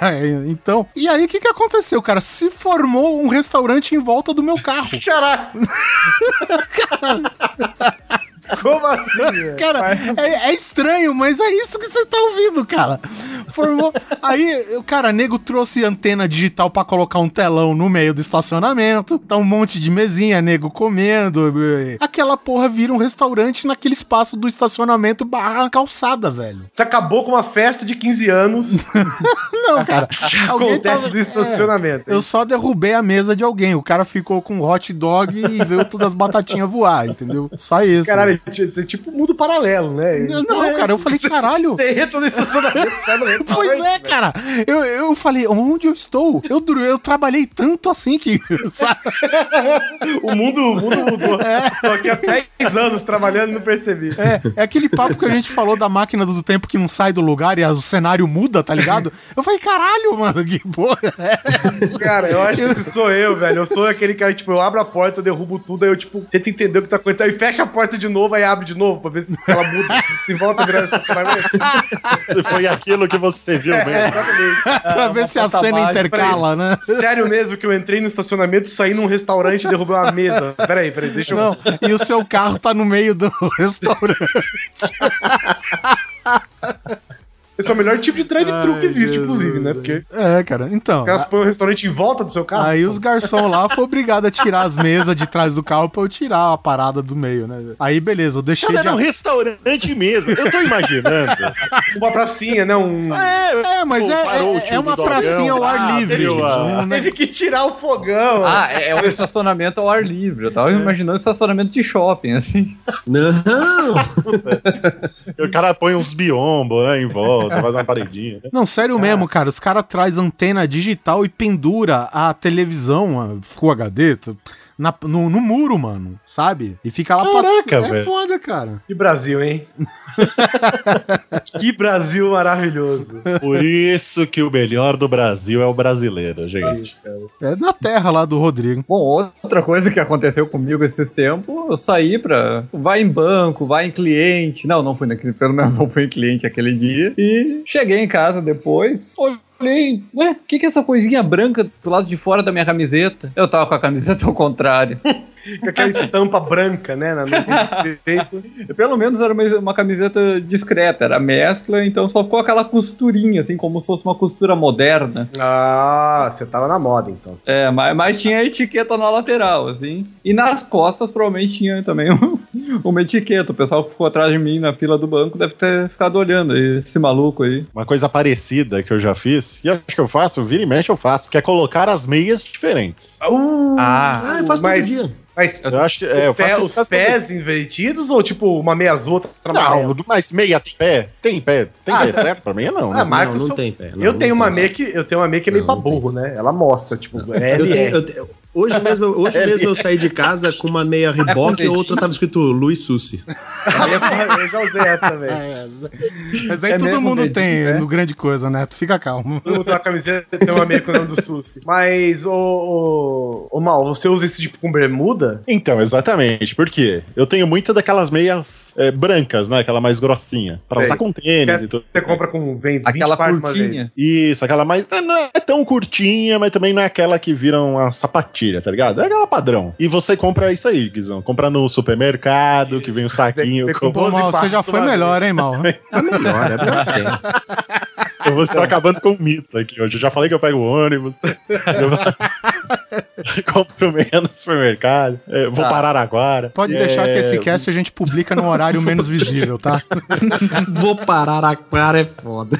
É, então, e aí o que que aconteceu, cara? Se formou um restaurante em volta do meu carro. Caralho. Como assim? Cara, é, é estranho, mas é isso que você tá ouvindo, cara. Formou. Aí, o cara, nego trouxe antena digital pra colocar um telão no meio do estacionamento. Tá um monte de mesinha, nego comendo. Aquela porra vira um restaurante naquele espaço do estacionamento barra calçada, velho. Você acabou com uma festa de 15 anos. Não, cara. Acontece tava- do estacionamento. Eu só derrubei a mesa de alguém. O cara ficou com hot dog e veio todas as batatinhas voar, entendeu? Só isso. Caralho, você é tipo um mundo paralelo, né? Não, não, cara, eu falei, caralho. Você entra no estacionamento, sai. Pois é, velho. cara. Eu, eu falei, onde eu estou? Eu, eu trabalhei tanto assim que. sabe? O mundo, o mundo mudou. Tô aqui há 10 anos trabalhando e não percebi. É, é aquele papo que a gente falou da máquina do tempo que não sai do lugar e o cenário muda, tá ligado? Eu falei, caralho, mano, que porra. é Cara, eu acho que sou eu, velho. Eu sou aquele cara, tipo, eu abro a porta, eu derrubo tudo, aí eu, tipo, tento entender o que tá acontecendo. Aí fecha a porta de novo, aí abre de novo, pra ver se ela muda, se volta a virar estacionamento. Se foi aquilo que você viu É, mesmo. exatamente. pra ver se a cena intercala, né? Sério mesmo que eu entrei no estacionamento, saí num restaurante e derrubei uma mesa. Peraí, peraí, deixa eu... Não, e o seu carro tá no meio do restaurante. Esse é o melhor tipo de drive-thru que existe, inclusive, né? Porque É, cara. Então. os caras põem o restaurante em volta do seu carro. Aí os garçons lá foram obrigados a tirar as mesas de trás do carro pra eu tirar a parada do meio, né? Aí beleza, eu deixei Cara, de. era um restaurante mesmo. Eu tô imaginando. Uma pracinha, né? Um... É, mas Pô, é, é, é uma pracinha ao ar Ah, livre. ah. Não, né? Teve que tirar o fogão. Ah, é, é um estacionamento ao ar livre. Eu tava imaginando estacionamento de shopping, assim. Não! o cara põe uns biombo, né, em volta, faz uma paredinha. né? Não, sério mesmo, cara. Os caras trazem antena digital e pendura a televisão, a Full HD, t- na- no, no muro, mano. Sabe? E fica lá Caraca, É velho. foda, cara. Que Brasil, hein? que Brasil maravilhoso. Por isso que o melhor do Brasil é o brasileiro, gente. Isso, cara. É na terra lá do Rodrigo. Bom, outra coisa que aconteceu comigo esses tempos, eu saí pra. Vai em banco, vai em cliente. Não, não fui naquele, pelo menos não fui em cliente aquele dia. E cheguei em casa depois. Olhei, ué, o que, que é essa coisinha branca do lado de fora da minha camiseta? Eu tava com a camiseta ao contrário. Com aquela estampa branca, né? Na, no peito. Pelo menos era uma, uma camiseta discreta, era mescla, então só ficou aquela costurinha, assim, como se fosse uma costura moderna. Ah, você tava na moda, então. É, mas, mas tinha a etiqueta na lateral, assim. E nas costas provavelmente tinha também um- uma etiqueta. O pessoal que ficou atrás de mim na fila do banco deve ter ficado olhando aí, esse maluco aí. Uma coisa parecida que eu já fiz, e acho que eu faço, vira e mexe eu faço, que é colocar as meias diferentes. Uh, Ah, eu faço todo mas, dia. Mas Eu acho que é, eu pé- faço os faço pés invertidos ou tipo uma meia azul, outra Não, mas meia tem pé? Tem pé. Tem Ah, pé certo? Pra meia não, Ah, né? Marcos, não, não eu- tem pé. Não, eu não tenho uma meia que eu tenho uma meia que é meio Não, pra burro, né? Ela mostra, tipo, é Eu tenho- eu tenho- hoje mesmo, hoje mesmo eu saí de casa com uma meia Reebok e outra tava escrito Luiz Sussi. eu já usei essa também. É, mas aí É todo mundo dedinho, tem né? no grande coisa, né? Tu fica calmo. Todo mundo tem uma camiseta tem uma meia com o nome do Susi. Mas, ô, ô, ô Mal, você usa esse tipo com bermuda? Então, exatamente. Por quê? Eu tenho muita daquelas meias é, brancas, né? Aquela mais grossinha. Pra Sei. usar com Que tênis e tudo. você compra com vem 20 Aquela curtinha. vez. Isso, aquela mais. é, Não é tão curtinha, mas também não é aquela que vira uma sapatilha, tá ligado? É aquela padrão. E você compra isso aí, Guizão. Compra no supermercado, que vem um saquinho. Com com- Pô, 12 Mal, você já foi melhor, hein, Mal? É melhor, é melhor tem. Eu vou estar acabando com o mito aqui hoje. Eu já falei que eu pego o ônibus. compro meia no supermercado. É, vou Tá. parar agora. Pode É, deixar que esse cast a gente publica no horário menos visível, tá? Vou parar a cara é foda.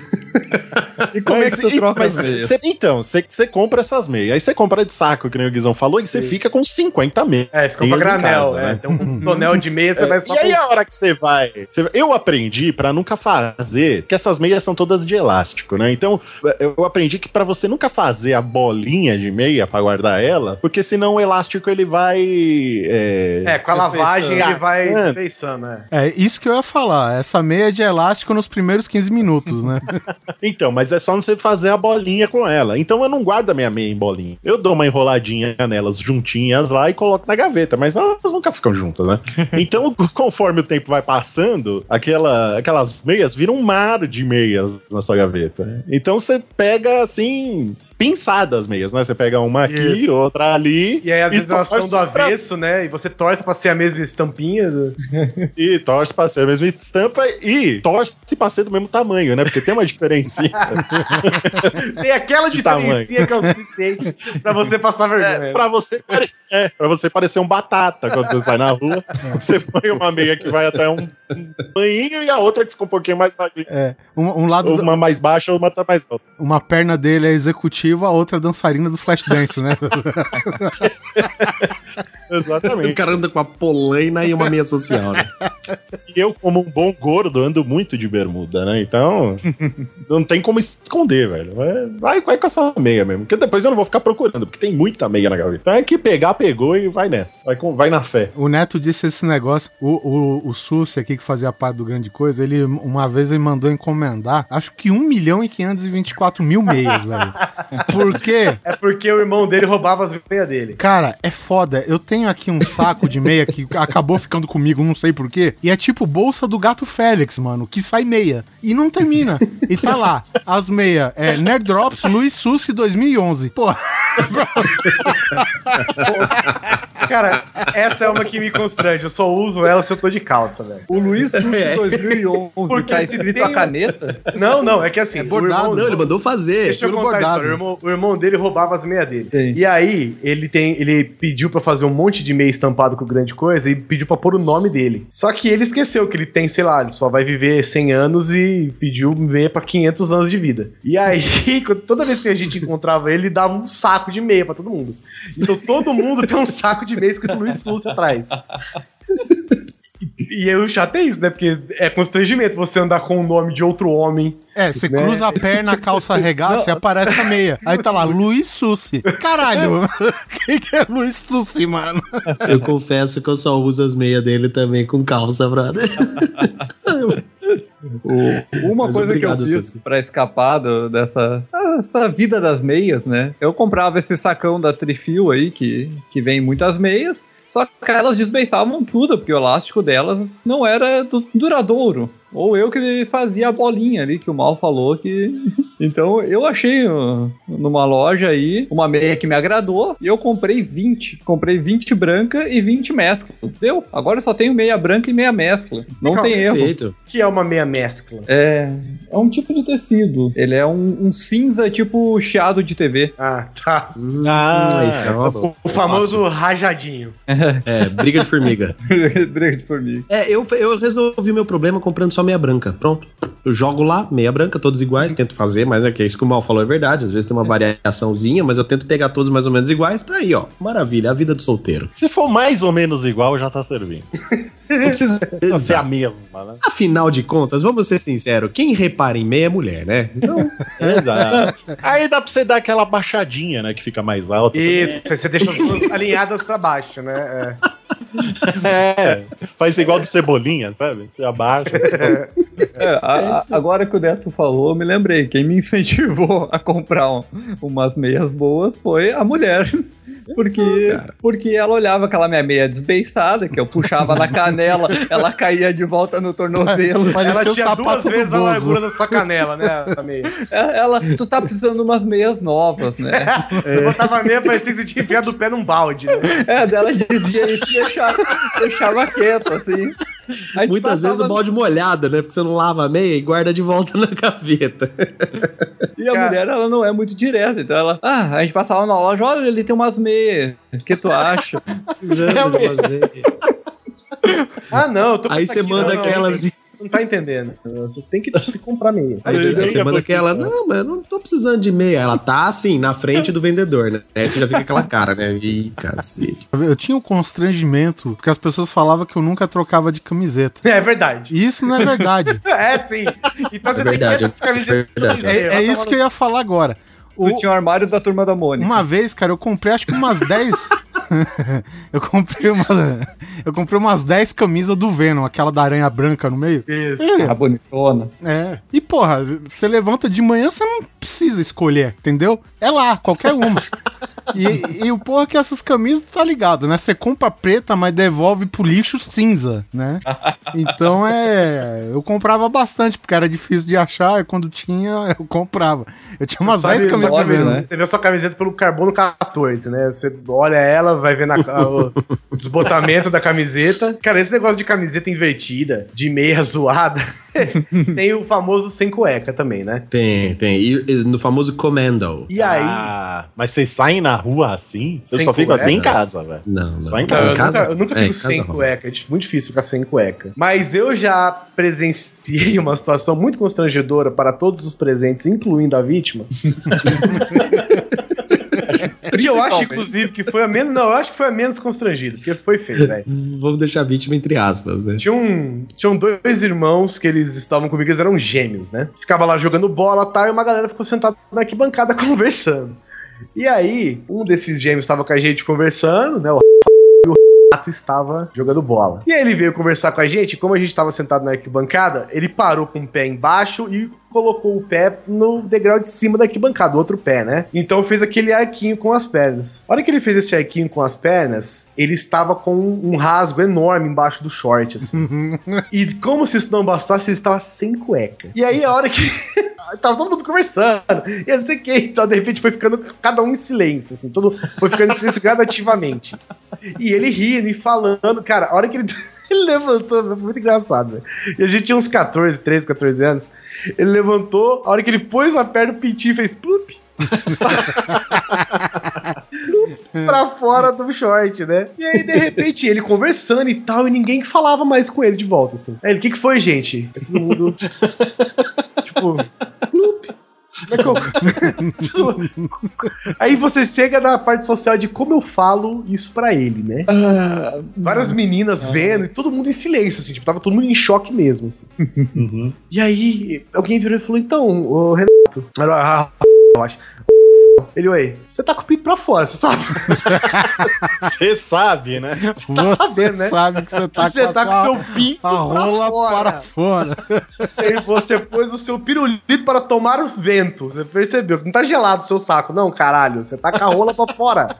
E como é que tu troca as meias? cê- então, você compra essas meias. Aí você compra de saco, que nem o Guizão falou, e você fica com 50 meias. É, você compra granel, casa, é. né? Tem um tonel de meia, você vai só E aí com- a hora que você vai, você- Eu aprendi pra nunca fazer, que essas meias são todas de elástico, né? Então, eu aprendi que pra você nunca fazer a bolinha de meia pra guardar ela, porque senão o elástico ele vai. É, É, com a lavagem ele vai Desgastando. feiçando, é. É, isso que eu ia falar. Essa meia de elástico nos primeiros 15 minutos, né? Então, mas é só você fazer a bolinha com ela. Então eu não guardo a minha meia em bolinha. Eu dou uma enroladinha nelas juntinhas lá e coloco na gaveta, mas elas nunca ficam juntas, né? Então, conforme o tempo vai passando, aquela, aquelas meias viram um mar de meias na sua gaveta. né? Então você pega assim. Pinçadas meias, né? Você pega uma aqui, Isso. outra ali. E aí, às vezes, elas são do pra- avesso, né? E você torce pra ser a mesma estampinha. do- E torce pra ser a mesma estampa e torce pra ser do mesmo tamanho, né? Porque tem uma diferencinha. Tem aquela diferencinha que é o suficiente pra você passar vergonha. É, pra você, pare- é, pra você parecer um batata quando você sai na rua. Você põe uma meia que vai até um, um banhinho e a outra que fica um pouquinho mais baixinha. É. Um, um lado, Uma mais baixa ou uma tá mais alta. uma perna dele é executiva, a outra é dançarina do Flashdance, né? O Exatamente. cara anda com a polaina e uma meia social, né? E eu, como um bom gordo, ando muito de bermuda, né? Então, não tem como esconder, velho. É, Vai, vai com essa meia mesmo. Porque depois eu não vou ficar procurando, porque tem muita meia na gaveta. Então é que pegar, pegou e vai nessa. Vai, com, vai na fé. O Neto disse esse negócio. O, o, o Sussi aqui, que fazia parte do Grande Coisa, ele uma vez ele mandou encomendar, acho que 1 milhão e 524 mil meias, velho. Por quê? É porque o irmão dele roubava as meias dele. Cara, é foda. Eu tenho aqui um saco de meia que acabou ficando comigo, não sei porquê. E é tipo bolsa do gato Félix, mano, que sai meia. E não termina. E tá lá. As meias é Nerd Drops Luiz Sussi 2011. Pô, Cara, essa é uma que me constrange. Eu só uso ela se eu tô de calça, velho. O Luiz Sushi É. 2011 Porque tá escrito tem a um- caneta. Não, não, é que assim. É bordado. Não, ele mandou fazer. Deixa eu contar a bordado. história. O irmão, o irmão dele roubava as meias dele. Sim. E aí, ele tem. Ele pediu pra fazer um monte de meia estampado com grande coisa e pediu pra pôr o nome dele. Só que ele esqueceu que ele tem, sei lá, ele só vai viver 100 anos e pediu meia pra 500 anos de vida. E aí, toda vez que a gente encontrava ele, ele dava um saco de meia pra todo mundo. Então todo mundo tem um saco de meia escrito Luiz Souza atrás. E aí o chato é isso, né? Porque é constrangimento você andar com o nome de outro homem. é, você Né? cruza a perna, a calça arregaça e aparece a meia. Aí tá lá, Luiz Sussi. Caralho, quem que é Luiz Sussi, mano? Eu confesso que eu só uso as meias dele também com calça, brother. O- uma Mas coisa obrigado, que eu fiz pra escapar do- dessa essa vida das meias, né? Eu comprava esse sacão da Trifil aí, que, que vem muitas meias, só que elas desbeiçavam tudo, porque o elástico delas não era du- duradouro. Ou eu que fazia a bolinha ali, que o Mal falou que... Então, eu achei uh, numa loja aí uma meia que me agradou e eu comprei 20. Comprei 20 branca e 20 mescla. Deu. Agora eu só tenho meia branca e meia mescla. Não Calma, tem erro. Perfeito. Que é uma meia mescla. É, é um tipo de tecido. Ele é um, um cinza tipo chiado de TV. Ah, tá. Ah, isso é uma boa. O famoso rajadinho. É, briga de formiga. Briga de formiga. É, eu, eu resolvi meu problema comprando só meia branca. Pronto. Eu jogo lá, meia branca, todos iguais, tento fazer, mas é que isso que o Mal falou é verdade. Às vezes tem uma variaçãozinha, mas eu tento pegar todos mais ou menos iguais. Tá aí, ó. Maravilha, a vida do solteiro. Se for mais ou menos igual, já tá servindo. Não precisa ser a mesma, né? Afinal de contas, vamos ser sinceros, quem repara em meia é mulher, né? Então, Exato. Aí dá pra você dar aquela baixadinha, né? Que fica mais alta. Isso, você deixa as duas alinhadas pra baixo, né? É. É, faz igual do Cebolinha, sabe? Você abaixa. É, a- a- agora que o Neto falou, me lembrei. Quem me incentivou a comprar um- umas meias boas foi a mulher. Porque, porque ela olhava aquela minha meia desbeiçada, que eu puxava na canela, ela caía de volta no tornozelo. Parecia Ela tinha duas vezes a largura da sua canela, né? A meia. É, Ela, tu tá precisando de umas meias novas, né? Você botava a meia, parecia que você tinha enfiado o pé num balde. Né? É, dela dizia isso e deixava, deixava quieto, assim. A gente muitas vezes o balde molhado, né? Porque você não lava a meia e guarda de volta na gaveta. E a Cara. mulher, ela não é muito direta. Então ela, ah, a gente passava na loja, olha, ele tem umas meias. O que tu acha? Precisando de umas meias. Ah, não, eu tô com Aí você manda não, aquelas. Não, não tá entendendo. Você tem que, tem que comprar meia. Aí, Aí aí você manda aquela, não, mas eu não tô precisando de meia. Ela tá assim, na frente do vendedor, né? Aí você já fica aquela cara, né? Ih, cacete. Eu tinha um constrangimento, porque as pessoas falavam que eu nunca trocava de camiseta. É verdade. E isso não é verdade. É, sim. Então você É verdade, tem que essas camisetas. é verdade. é, é isso que eu ia falar agora. O- Tu tinha o armário da turma da Mônica. Uma vez, cara, eu comprei acho que umas 10. eu comprei uma, eu comprei umas 10 camisas do Venom, aquela da aranha branca no meio. Isso. A bonitona. É. E porra, você levanta de manhã, você não precisa escolher, entendeu? É lá, qualquer uma. E, e o porra que essas camisas, tá ligado, né? Você compra preta, mas devolve pro lixo cinza, né? Então é. Eu comprava bastante, porque era difícil de achar, e quando tinha, eu comprava. Eu tinha umas 10 camisas Venom. né? Você vê a sua camiseta pelo carbono 14, né? Você olha ela, vai vendo a- o, o desbotamento da camiseta. Cara, esse negócio de camiseta invertida, de meia zoada, tem o famoso sem cueca também, né? Tem, tem. E, e no famoso Commando. E aí. Ah, mas vocês saem na rua assim? Eu só fico cueca? assim em casa, velho. Não, não. Só em Não, casa. eu, casa? nunca, eu nunca É, fico sem rola. cueca. É muito difícil ficar sem cueca. Mas eu já presenciei uma situação muito constrangedora para todos os presentes, incluindo a vítima. que eu acho, inclusive, que foi a menos. Não, eu acho que foi a menos constrangida, porque foi feio, velho. Vamos deixar a vítima entre aspas, né? Tinha um, tinham dois irmãos que eles estavam comigo, eles eram gêmeos, né? Ficava lá jogando bola e tal, e uma galera ficou sentada na arquibancada conversando. E aí, um desses gêmeos estava com a gente conversando, né? O estava jogando bola. E aí ele veio conversar com a gente, como a gente estava sentado na arquibancada, ele parou com o pé embaixo e colocou o pé no degrau de cima da arquibancada, o outro pé, né? Então fez aquele arquinho com as pernas. A hora que ele fez esse arquinho com as pernas, ele estava com um rasgo enorme embaixo do short, assim. e como se isso não bastasse, ele estava sem cueca. E aí a hora que tava todo mundo conversando, e não sei o que, então de repente foi ficando cada um em silêncio, assim, todo foi ficando em silêncio gradativamente. E ele rindo e falando, cara, a hora que ele, ele levantou, foi muito engraçado, velho. E a gente tinha uns 14, 13, 14 anos. Ele levantou, a hora que ele pôs a perna, o pintinho fez plup. pra fora do short, né? E aí, de repente, ele conversando e tal, e ninguém falava mais com ele de volta, assim. Aí ele, o que, que foi, gente? Aí todo mundo. tipo. Aí você chega na parte social de como eu falo isso pra ele, né? Várias meninas vendo e todo mundo em silêncio, assim, tipo, tava todo mundo em choque mesmo, assim. E aí, alguém virou e falou: então, o Renato. Era a- eu acho. Ele, oi, você tá com o pinto pra fora, você sabe? Você sabe, né? Você sabendo, né? sabe que você tá você com tá com seu pinto a rola para fora. Você, você pôs o seu pirulito para tomar o vento. Você percebeu que não tá gelado o seu saco. Não, caralho. Você tá com a rola pra fora.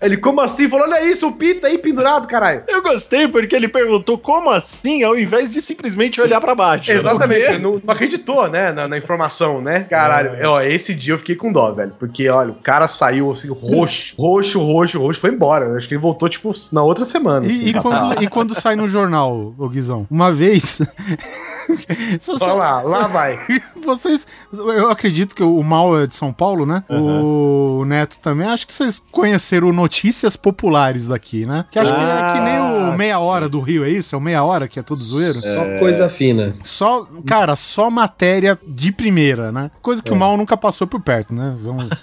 Ele, como assim? Falou, olha isso, o pinto aí pendurado, caralho. Eu gostei porque ele perguntou como assim, ao invés de simplesmente olhar pra baixo. Exatamente, ele não, não acreditou, né, na, na informação, né? Caralho, ó, esse dia eu fiquei com dó, velho. Porque, olha, o cara saiu assim, roxo, roxo, roxo, roxo, foi embora. Eu acho que ele voltou, tipo, na outra semana. assim, E, e pra quando, e quando sai no jornal, ô Guizão? Uma vez. Olha lá, lá vai. Vocês. Eu acredito que o Mal é de São Paulo, né? O Neto também. Acho que vocês conheceram Notícias Populares daqui, né? Que acho que é que nem o Ah, Meia Hora do Rio, é isso? É o Meia Hora que é todo zoeiro? Só coisa fina. Só, cara, só matéria de primeira, né? Coisa que o Mal nunca passou por perto, né? Vamos.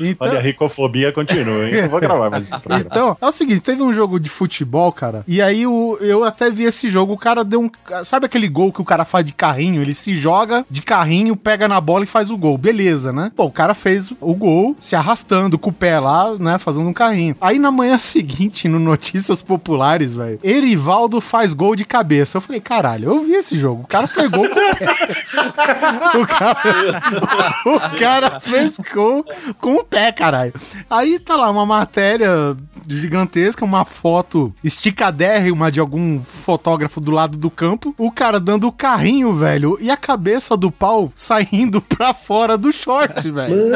Então, Olha, a ricofobia continua, hein? Eu vou gravar mais esse programa. Então, é o seguinte, teve um jogo de futebol, cara, e aí o, eu até vi esse jogo, o cara deu um... Sabe aquele gol que o cara faz de carrinho? Ele se joga de carrinho, pega na bola e faz o gol, beleza, né? Pô, o cara fez o gol se arrastando com o pé lá, né, fazendo um carrinho. Aí na manhã seguinte, no Notícias Populares, velho, Erivaldo faz gol de cabeça. Eu falei, caralho, eu vi esse jogo, o cara fez gol com o pé. o, cara, o cara fez gol com o pé, caralho. Aí tá lá uma matéria gigantesca, uma foto esticadérrima de algum fotógrafo do lado do campo, o cara dando o carrinho, velho, e a cabeça do pau saindo pra fora do short, velho.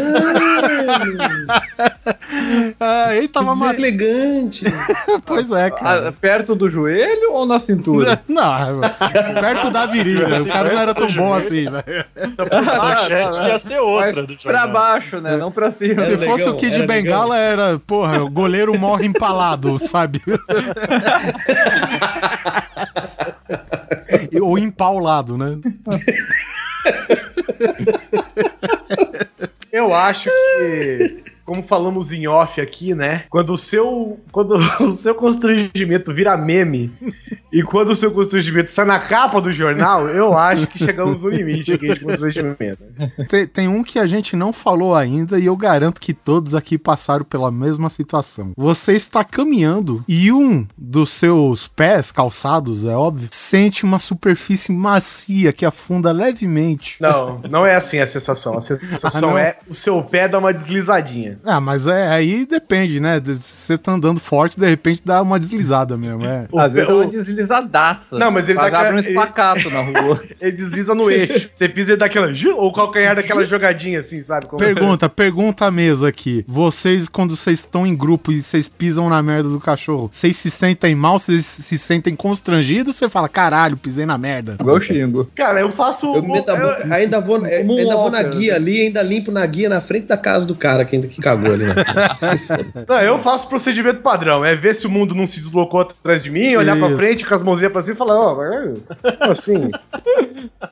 Aí Que tava uma... deselegante. Pois é, cara. Ah, perto do joelho ou na cintura? Não, perto da virilha. O cara não era tão bom assim, velho. A manchete ia ser outra do Mas pra jornal. baixo, né? Não pra cima. Se fosse o Kid era Bengala, era, porra, o goleiro morre empalado, sabe? Ou empaulado, né? Eu acho que, como falamos em off aqui, né? Quando o seu, quando o seu constrangimento vira meme e quando o seu constrangimento sai na capa do jornal, eu acho que chegamos no limite aqui de constrangimento. Tem, tem um que a gente não falou ainda e eu garanto que todos aqui passaram pela mesma situação. Você está caminhando e um dos seus pés, calçados, é óbvio, sente uma superfície macia que afunda levemente. Não, não é assim a sensação. A sensação Ah, não? é o seu pé dar uma deslizadinha. Ah, mas é, aí depende, né? Você tá andando forte, de repente dá uma deslizada mesmo. É. O Às vezes pé- é uma deslizadaça. Não, mas ele Quase dá abre um espacato na rua. Ele desliza no eixo. Você pisa e dá aquela. ju- Ou o calcanhar daquela jogadinha assim, sabe? Como- Pergunta, pergunta à mesa aqui. Vocês, quando vocês estão em grupo e vocês pisam na merda do cachorro, vocês se sentem mal, vocês se sentem constrangidos? Você fala, caralho, pisei na merda. Eu xingo. Cara, eu faço. Eu a eu- ainda vou, é, um ainda vou na guia ali, ainda limpo na guia na frente da casa do cara que, ainda- que cagou ali, né? Não, eu faço procedimento padrão. É ver se o mundo não se deslocou atrás de mim, olhar pra Isso. frente com as mãozinhas pra cima e falar, ó, como assim.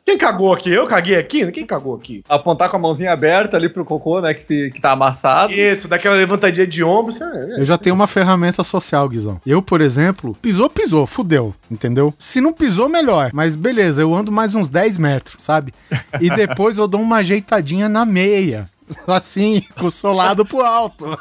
Quem cagou aqui? Eu caguei aqui? Quem cagou aqui? Apontar com a mãozinha aberta ali pro cocô, né? Que, que tá amassado. Isso, daquela levantadinha de ombro. Você... é, Eu já tenho uma ferramenta social, Guizão. Eu, por exemplo, pisou, pisou, fudeu, entendeu? Se não pisou, melhor. Mas beleza, eu ando mais uns 10 metros, sabe? E depois eu dou uma ajeitadinha na meia. Assim, com o solado pro alto.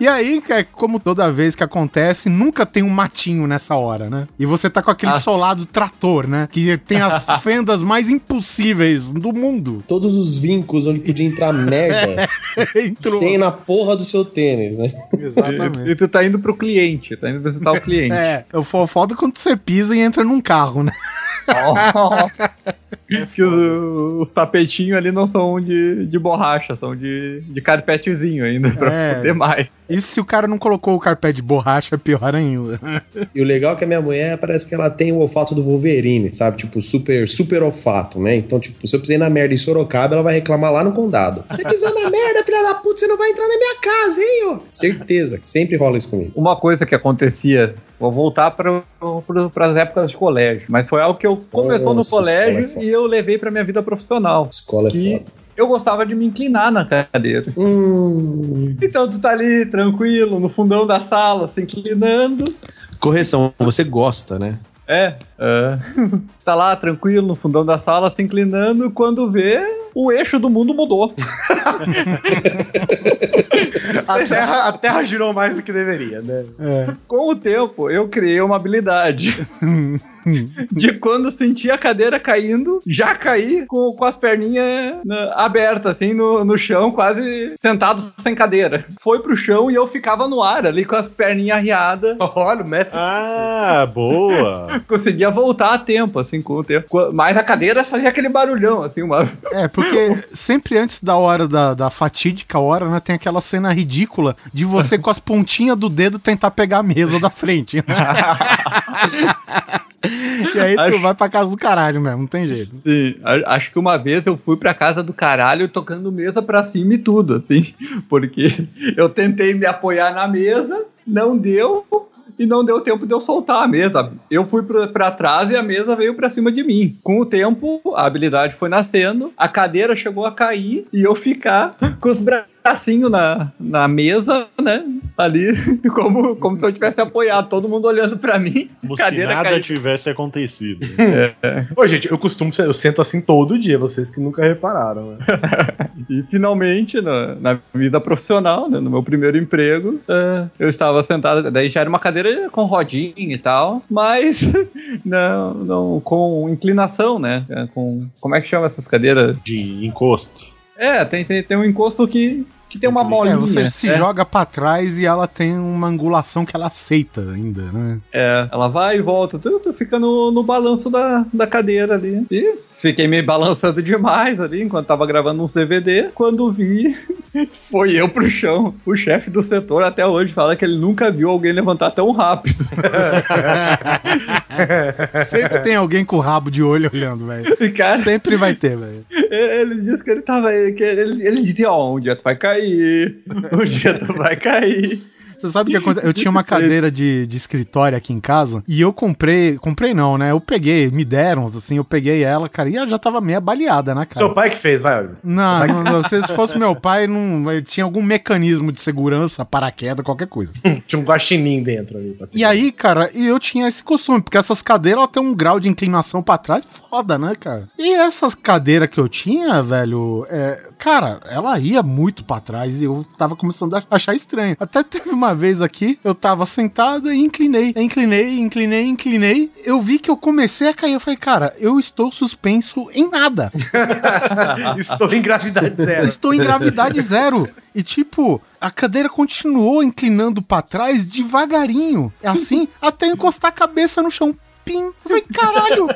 E aí, é como toda vez que acontece, nunca tem um matinho nessa hora, né? E você tá com aquele Ah. solado trator, né? Que tem as fendas mais impossíveis do mundo. Todos os vincos onde podia entrar merda Entrou. tem na porra do seu tênis, né? Exatamente. E tu tá indo pro cliente, tá indo visitar o cliente. É, o fo- foda quando você pisa e entra num carro, né? que os, os tapetinhos ali não são de, de borracha, são de, de carpetezinho ainda, pra É. poder mais. E se o cara não colocou o carpete de borracha, é pior ainda. E o legal é que a minha mulher parece que ela tem o olfato do Wolverine, sabe? Tipo, super, super olfato, né? Então, tipo, se eu pisei na merda em Sorocaba, ela vai reclamar lá no condado. Você pisou na merda, filha da puta, você não vai entrar na minha casa, hein, ó? Certeza, que sempre rola isso comigo. Uma coisa que acontecia, vou voltar para as épocas de colégio, mas foi algo que eu começou no Nossa, escola colégio é e eu levei pra minha vida profissional. Escola é Que foda. eu gostava de me inclinar na cadeira. Hum. Então tu tá ali, tranquilo, no fundão da sala, se inclinando. Correção, você gosta, né? É, é. tá lá, tranquilo, no fundão da sala, se inclinando, quando vê, o eixo do mundo mudou. A terra, a terra girou mais do que deveria, né? Com o tempo, eu criei uma habilidade. de quando sentir a cadeira caindo, já cair com, com as perninhas né, abertas, assim, no, no chão, quase sentado sem cadeira. Foi pro chão e eu ficava no ar, ali com as perninhas arriadas. Olha, o mestre. Ah, boa. Conseguia voltar a tempo, assim, com o tempo. Mas a cadeira fazia aquele barulhão, assim, uma. É, porque sempre antes da hora da, da fatídica hora, né, tem aquela cena ridícula de você com as pontinhas do dedo tentar pegar a mesa da frente. e aí tu Acho- vai pra casa do caralho mesmo, não tem jeito. Sim, acho que uma vez eu fui pra casa do caralho tocando mesa pra cima e tudo, assim. Porque eu tentei me apoiar na mesa, não deu. E não deu tempo de eu soltar a mesa. Eu fui pra, pra trás e a mesa veio pra cima de mim. Com o tempo, a habilidade foi nascendo, a cadeira chegou a cair e eu ficar com os bracinhos na, na mesa, né? Ali, como, como se eu tivesse apoiado, todo mundo olhando pra mim. Como se cadeira nada caindo. tivesse acontecido. Ô, gente, eu costumo, eu sento assim todo dia, vocês que nunca repararam, né? E finalmente, na, na vida profissional, né, no meu primeiro emprego, eh, eu estava sentado, daí já era uma cadeira com rodinha e tal, mas não, não com inclinação, né? eh, Com, como é que chama essas cadeiras? De encosto. É, tem, tem, tem um encosto que, que tem uma molinha. É, você se é. joga pra trás e ela tem uma angulação que ela aceita ainda, né? É, ela vai e volta, tu, tu fica no, no balanço da, da cadeira ali. E fiquei me balançando demais ali enquanto tava gravando uns DVD. Quando vi, foi eu pro chão. O chefe do setor até hoje fala que ele nunca viu alguém levantar tão rápido. Sempre tem alguém com o rabo de olho olhando, velho. Sempre vai ter, velho. ele disse que ele tava. Que ele, ele dizia: Ó, um dia tu vai cair, um dia tu vai cair. Você sabe o que aconteceu? Eu tinha uma cadeira de, de escritório aqui em casa e eu comprei. Comprei não, né? Eu peguei, me deram, assim, eu peguei ela, cara, e ela já tava meio baleada, né, cara? Seu pai que fez, vai. Não, não, não, se fosse meu pai, não, tinha algum mecanismo de segurança, paraquedas, qualquer coisa. Tinha um guaxinim dentro ali. pra E aí, cara, e eu tinha esse costume, porque essas cadeiras ela tem um grau de inclinação pra trás foda, né, cara? E essas cadeiras que eu tinha, velho, é, cara, ela ia muito pra trás e eu tava começando a achar estranho. Até teve uma vez aqui, eu tava sentado e inclinei, inclinei, inclinei, inclinei. Eu vi que eu comecei a cair. Eu falei, cara, eu estou suspenso em nada. Estou em gravidade zero. estou em gravidade zero. E tipo, a cadeira continuou inclinando pra trás devagarinho. Assim, até encostar a cabeça no chão. Pim. Eu falei, caralho,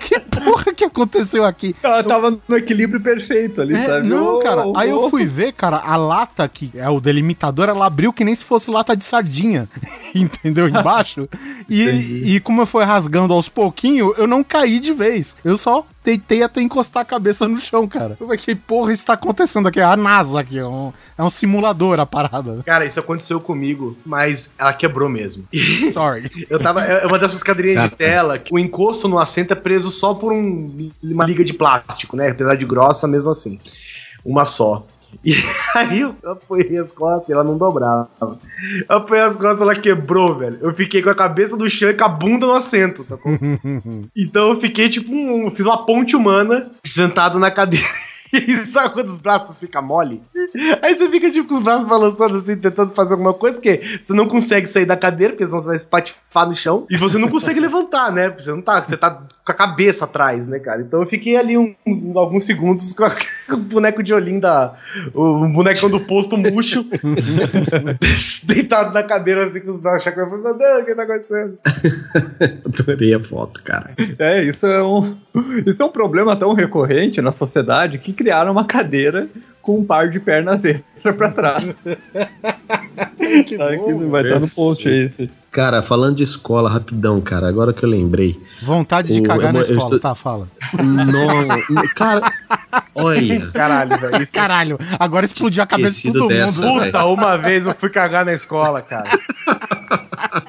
que porra que aconteceu aqui? Ela tava no equilíbrio perfeito ali, É, sabe? não, Ô, cara. ô, Aí eu ô. fui ver, cara, a lata que é o delimitador, ela abriu que nem se fosse lata de sardinha. Entendeu? Embaixo. E, e como eu fui rasgando aos pouquinhos, eu não caí de vez. Eu só tentei até encostar a cabeça no chão, cara. Eu falei, que porra está acontecendo aqui? É a NASA aqui, é um, é um simulador a parada. Cara, isso aconteceu comigo, mas ela quebrou mesmo. Sorry. Eu tava. É uma dessas cadeirinhas de tela que o encosto no assento é preso só por um- uma liga de plástico, né? Apesar de grossa, mesmo assim. Uma só. E aí eu apoiei as costas e ela não dobrava. Eu apoiei as costas ela quebrou, velho. Eu fiquei com a cabeça no chão e com a bunda no assento, sacou? então eu fiquei tipo um. Fiz uma ponte humana sentado na cadeira. E sabe quando os braços ficam mole? Aí você fica tipo com os braços balançando assim, tentando fazer alguma coisa, porque você não consegue sair da cadeira, porque senão você vai se patifar no chão. E você não consegue levantar, né? Você não tá, você tá com a cabeça atrás, né, cara? Então eu fiquei ali uns, alguns segundos com, a- com o boneco de olhinho da. O bonecão do posto murcho, deitado na cadeira assim com os braços chacoalhando. Meu Deus, o que tá acontecendo? Adorei a foto, cara. É, isso é um. Isso é um problema tão recorrente na sociedade que criaram uma cadeira com um par de pernas extra pra trás. que Aqui não vai estar no post aí. esse. Cara, falando de escola, rapidão, cara, agora que eu lembrei. Vontade de O- cagar eu- na eu escola, estou- tá? Fala. Não, cara, olha. Caralho, velho. Isso... Caralho, agora explodiu a cabeça de todo dessa, mundo. Puta, uma vez eu fui cagar na escola, cara.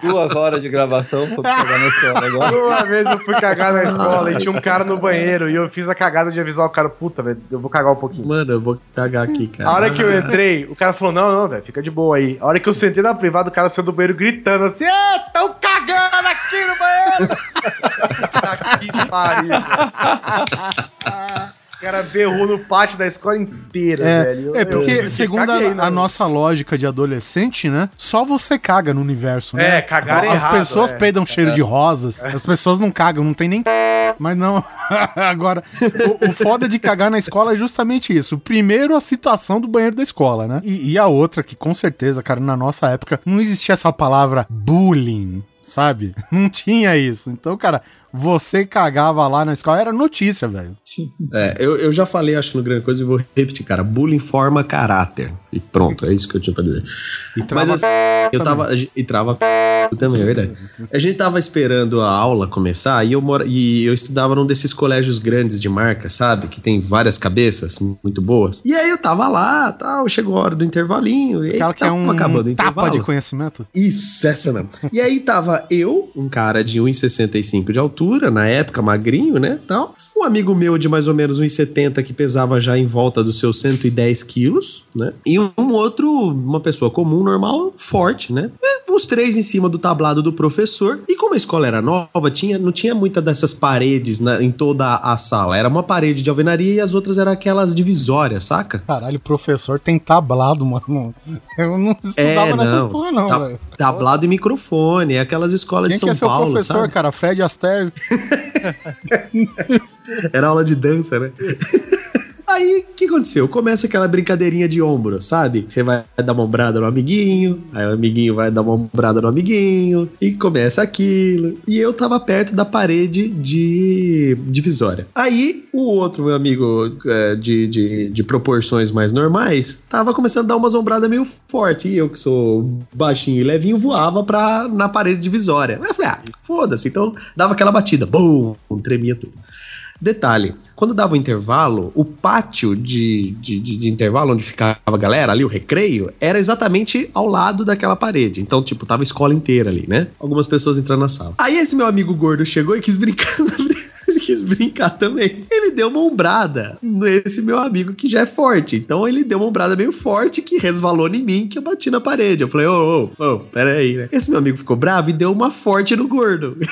Duas horas de gravação pra chegar na escola agora. Uma vez eu fui cagar na escola e tinha um cara no banheiro e eu fiz a cagada de avisar o cara, puta, velho, eu vou cagar um pouquinho. Mano, eu vou cagar aqui, cara. A hora que eu entrei, o cara falou, não, não, velho, fica de boa aí. A hora que eu sentei na privada, o cara saiu do banheiro gritando assim, é, tão cagando aqui no banheiro! aqui pariu, velho. O cara berrou no pátio da escola inteira, É, velho. Eu- é eu porque, caguei, segundo a, né? a nossa lógica de adolescente, né? Só você caga no universo, né? É, cagar é As errado, pessoas é. peidam cheiro de rosas, as pessoas não cagam, não tem nem. Mas não. Agora, o, o foda de cagar na escola é justamente isso. Primeiro, a situação do banheiro da escola, né? E, e a outra, que com certeza, cara, na nossa época, não existia essa palavra bullying. Sabe? Não tinha isso. Então, cara, você cagava lá na escola, era notícia, velho. É, eu, eu já falei, acho, no Grande Coisa e vou repetir, cara. Bullying forma caráter. E pronto, é isso que eu tinha pra dizer. E Mas trava assim, eu tava. E trava também, é verdade. A gente tava esperando a aula começar e eu, mora, e eu estudava num desses colégios grandes de marca, sabe? Que tem várias cabeças muito boas. E aí eu tava lá, tal, chegou a hora do intervalinho. E Aquela que é um acabando o tapa intervalo. de conhecimento. Isso, essa mesmo. E aí tava eu, um cara de 1,65 de altura, na época, magrinho, né, tal. Um amigo meu de mais ou menos 1,70 que pesava já em volta dos seus 110 quilos, né? E um outro, uma pessoa comum, normal, forte, né? E os três em cima do tablado do professor. E como a escola era nova, tinha, não tinha muita dessas paredes na- em toda a sala. Era uma parede de alvenaria e as outras eram aquelas divisórias, saca? Caralho, professor tem tablado, mano. Eu não estudava É, nessas não. porra, não, Ta- velho. tablado e microfone, é aquelas escolas Quem de que São é seu Paulo, professor, sabe? cara? Fred Astaire. Era aula de dança, né? Aí, o que aconteceu? Começa aquela brincadeirinha de ombro, sabe? Você vai dar uma ombrada no amiguinho, aí o amiguinho vai dar uma ombrada no amiguinho, e começa aquilo. E eu tava perto da parede de divisória. Aí, o outro meu amigo é, de, de, de proporções mais normais tava começando a dar umas ombradas meio forte. E eu, que sou baixinho e levinho, voava pra, na parede divisória. Aí eu falei, ah, foda-se. Então, dava aquela batida. Bum! Tremia tudo. Detalhe, quando dava o intervalo, o pátio de, de, de- de intervalo onde ficava a galera ali, o recreio, era exatamente ao lado daquela parede. Então, tipo, tava a escola inteira ali, né? Algumas pessoas entrando na sala. Aí esse meu amigo gordo chegou e quis brincar Ele quis brincar também. Ele deu uma ombrada nesse meu amigo que já é forte. Então ele deu uma ombrada meio forte que resvalou em mim que eu bati na parede. Eu falei, ô, ô, ô, pera aí, né? Esse meu amigo ficou bravo e deu uma forte no gordo.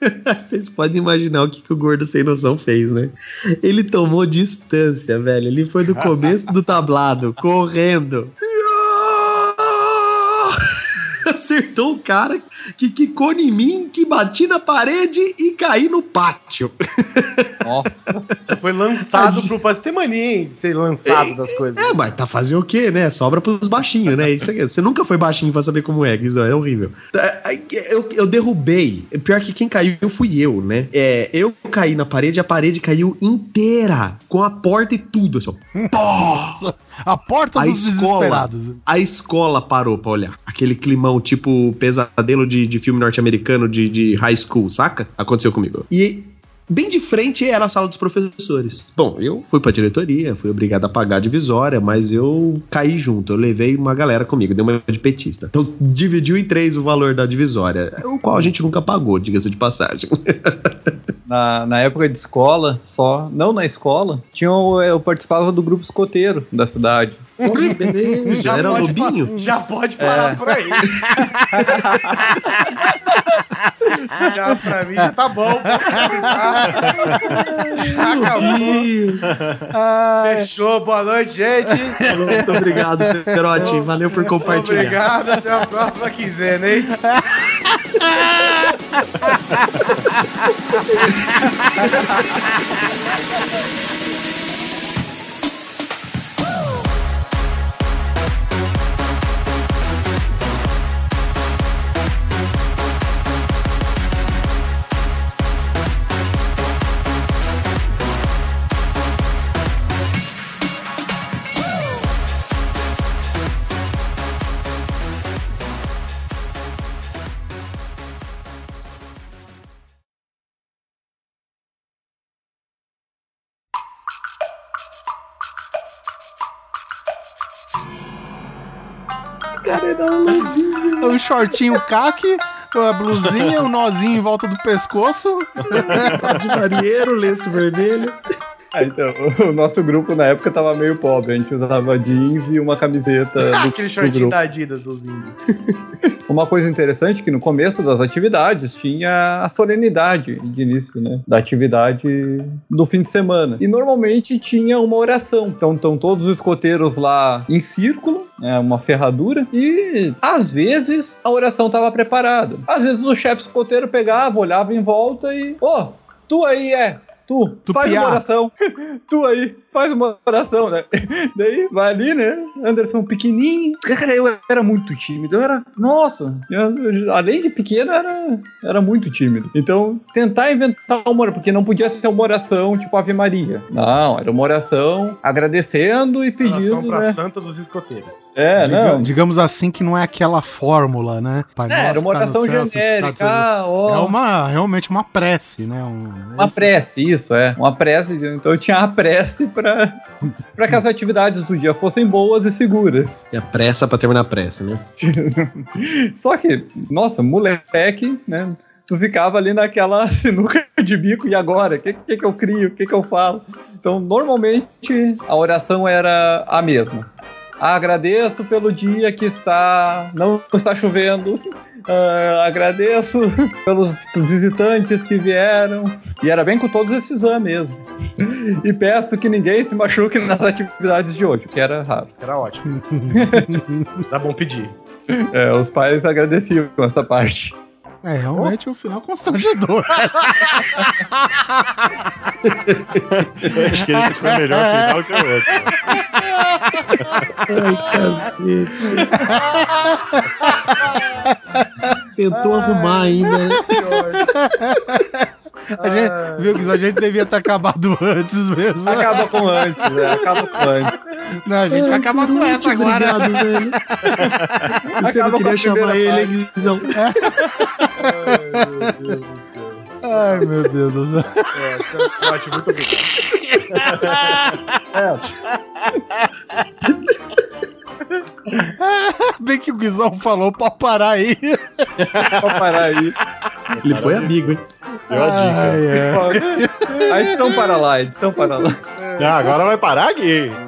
Vocês podem imaginar o que, que o gordo sem noção fez, né? Ele tomou distância, velho. Ele foi do começo do tablado, correndo. Acertou o cara que quicou em mim, que bati na parede e caí no pátio. Nossa. Já foi lançado pro. Você tem mania, hein, de ser lançado das coisas. É, mas tá fazendo o quê, né? Sobra pros baixinhos, né? Isso aqui, você nunca foi baixinho pra saber como é, Guizão. É horrível. Tá, aí, Eu, eu derrubei. Pior que quem caiu fui eu, né? É, eu caí na parede, a parede caiu inteira. Com a porta e tudo. Assim! A porta A dos escola, a escola parou pra olhar. Aquele climão tipo pesadelo de, de filme norte-americano de, de high school, saca? Aconteceu comigo. E bem de frente era a sala dos professores. Bom, eu fui pra diretoria, fui obrigado a pagar a divisória, mas eu caí junto. Eu levei uma galera comigo, dei uma de petista. Então dividiu em três o valor da divisória, o qual a gente nunca pagou, diga-se de passagem. Na, na época de escola, só, não na escola, tinha, eu participava do grupo escoteiro da cidade. Beleza, era o pode lobinho? Já pode parar É. por aí. já pra mim já tá bom. Já acabou. Fechou. Boa noite, gente. Muito obrigado, Perotti. Valeu por compartilhar. Obrigado. Até a próxima quinzena, hein? O shortinho caque, a blusinha, o nozinho em volta do pescoço. De marinheiro, lenço vermelho. Ah, então, o nosso grupo na época tava meio pobre, a gente usava jeans e uma camiseta do, Aquele do shortinho grupo. da Adidas dos índios. Uma coisa interessante é que no começo das atividades tinha a solenidade de início, né? Da atividade do fim de semana. E normalmente tinha uma oração. Então estão todos os escoteiros lá em círculo, né? Uma ferradura. E às vezes a oração estava preparada. Às vezes o chefe escoteiro pegava, olhava em volta e. Ô, tu aí é! Tu, Tu faz piá. uma oração. tu aí, faz uma oração, né? Daí vai ali, né? Anderson pequenininho. Cara, eu era muito tímido. Eu era. Nossa, eu- eu- além de pequeno, eu era, era muito tímido. Então, tentar inventar uma oração, porque não podia ser uma oração tipo Ave Maria. Não, era uma oração agradecendo e Oração pedindo. pra Né? Santa dos Escoteiros. É, Diga- não. digamos assim que não é aquela fórmula, né? Pai É, era uma tá oração céu, genérica. Ah, ó. É uma, realmente uma prece, né? Um, Uma prece, isso, é. Uma prece. Então eu tinha a prece pra que as atividades do dia fossem boas e seguras. E a pressa pra terminar a pressa, né? Só que, nossa, moleque, né? Tu ficava ali naquela sinuca de bico, e agora? O que, que, que eu crio? O que, que eu falo? Então, normalmente, a oração era a mesma. Agradeço pelo dia que está. não está chovendo. Ah, agradeço pelos visitantes que vieram. E era bem com todos esses anos mesmo. E peço que ninguém se machuque nas atividades de hoje, o que era raro. Era ótimo. Era bom pedir. É, os pais agradeciam essa parte. É realmente um final constrangedor. Acho que esse foi melhor final que o outro. Ai, cacete. Tentou arrumar ainda, né? A gente, ah. viu que a gente devia ter acabado antes mesmo. Acaba com antes, né? Acaba com antes. Não, a gente vai acabar com essa agora. Obrigado, velho. Você não queria chamar ele, hein, Guizão? É. Ai, meu Deus do céu. Ai, meu Deus do céu. É, tá muito obrigado. Bem que o Guizão falou pra parar aí. pra parar aí. Ele foi amigo, hein? Deu a dica. Ah, é. yeah. a edição para lá, a edição para lá. Ah, agora vai parar aqui.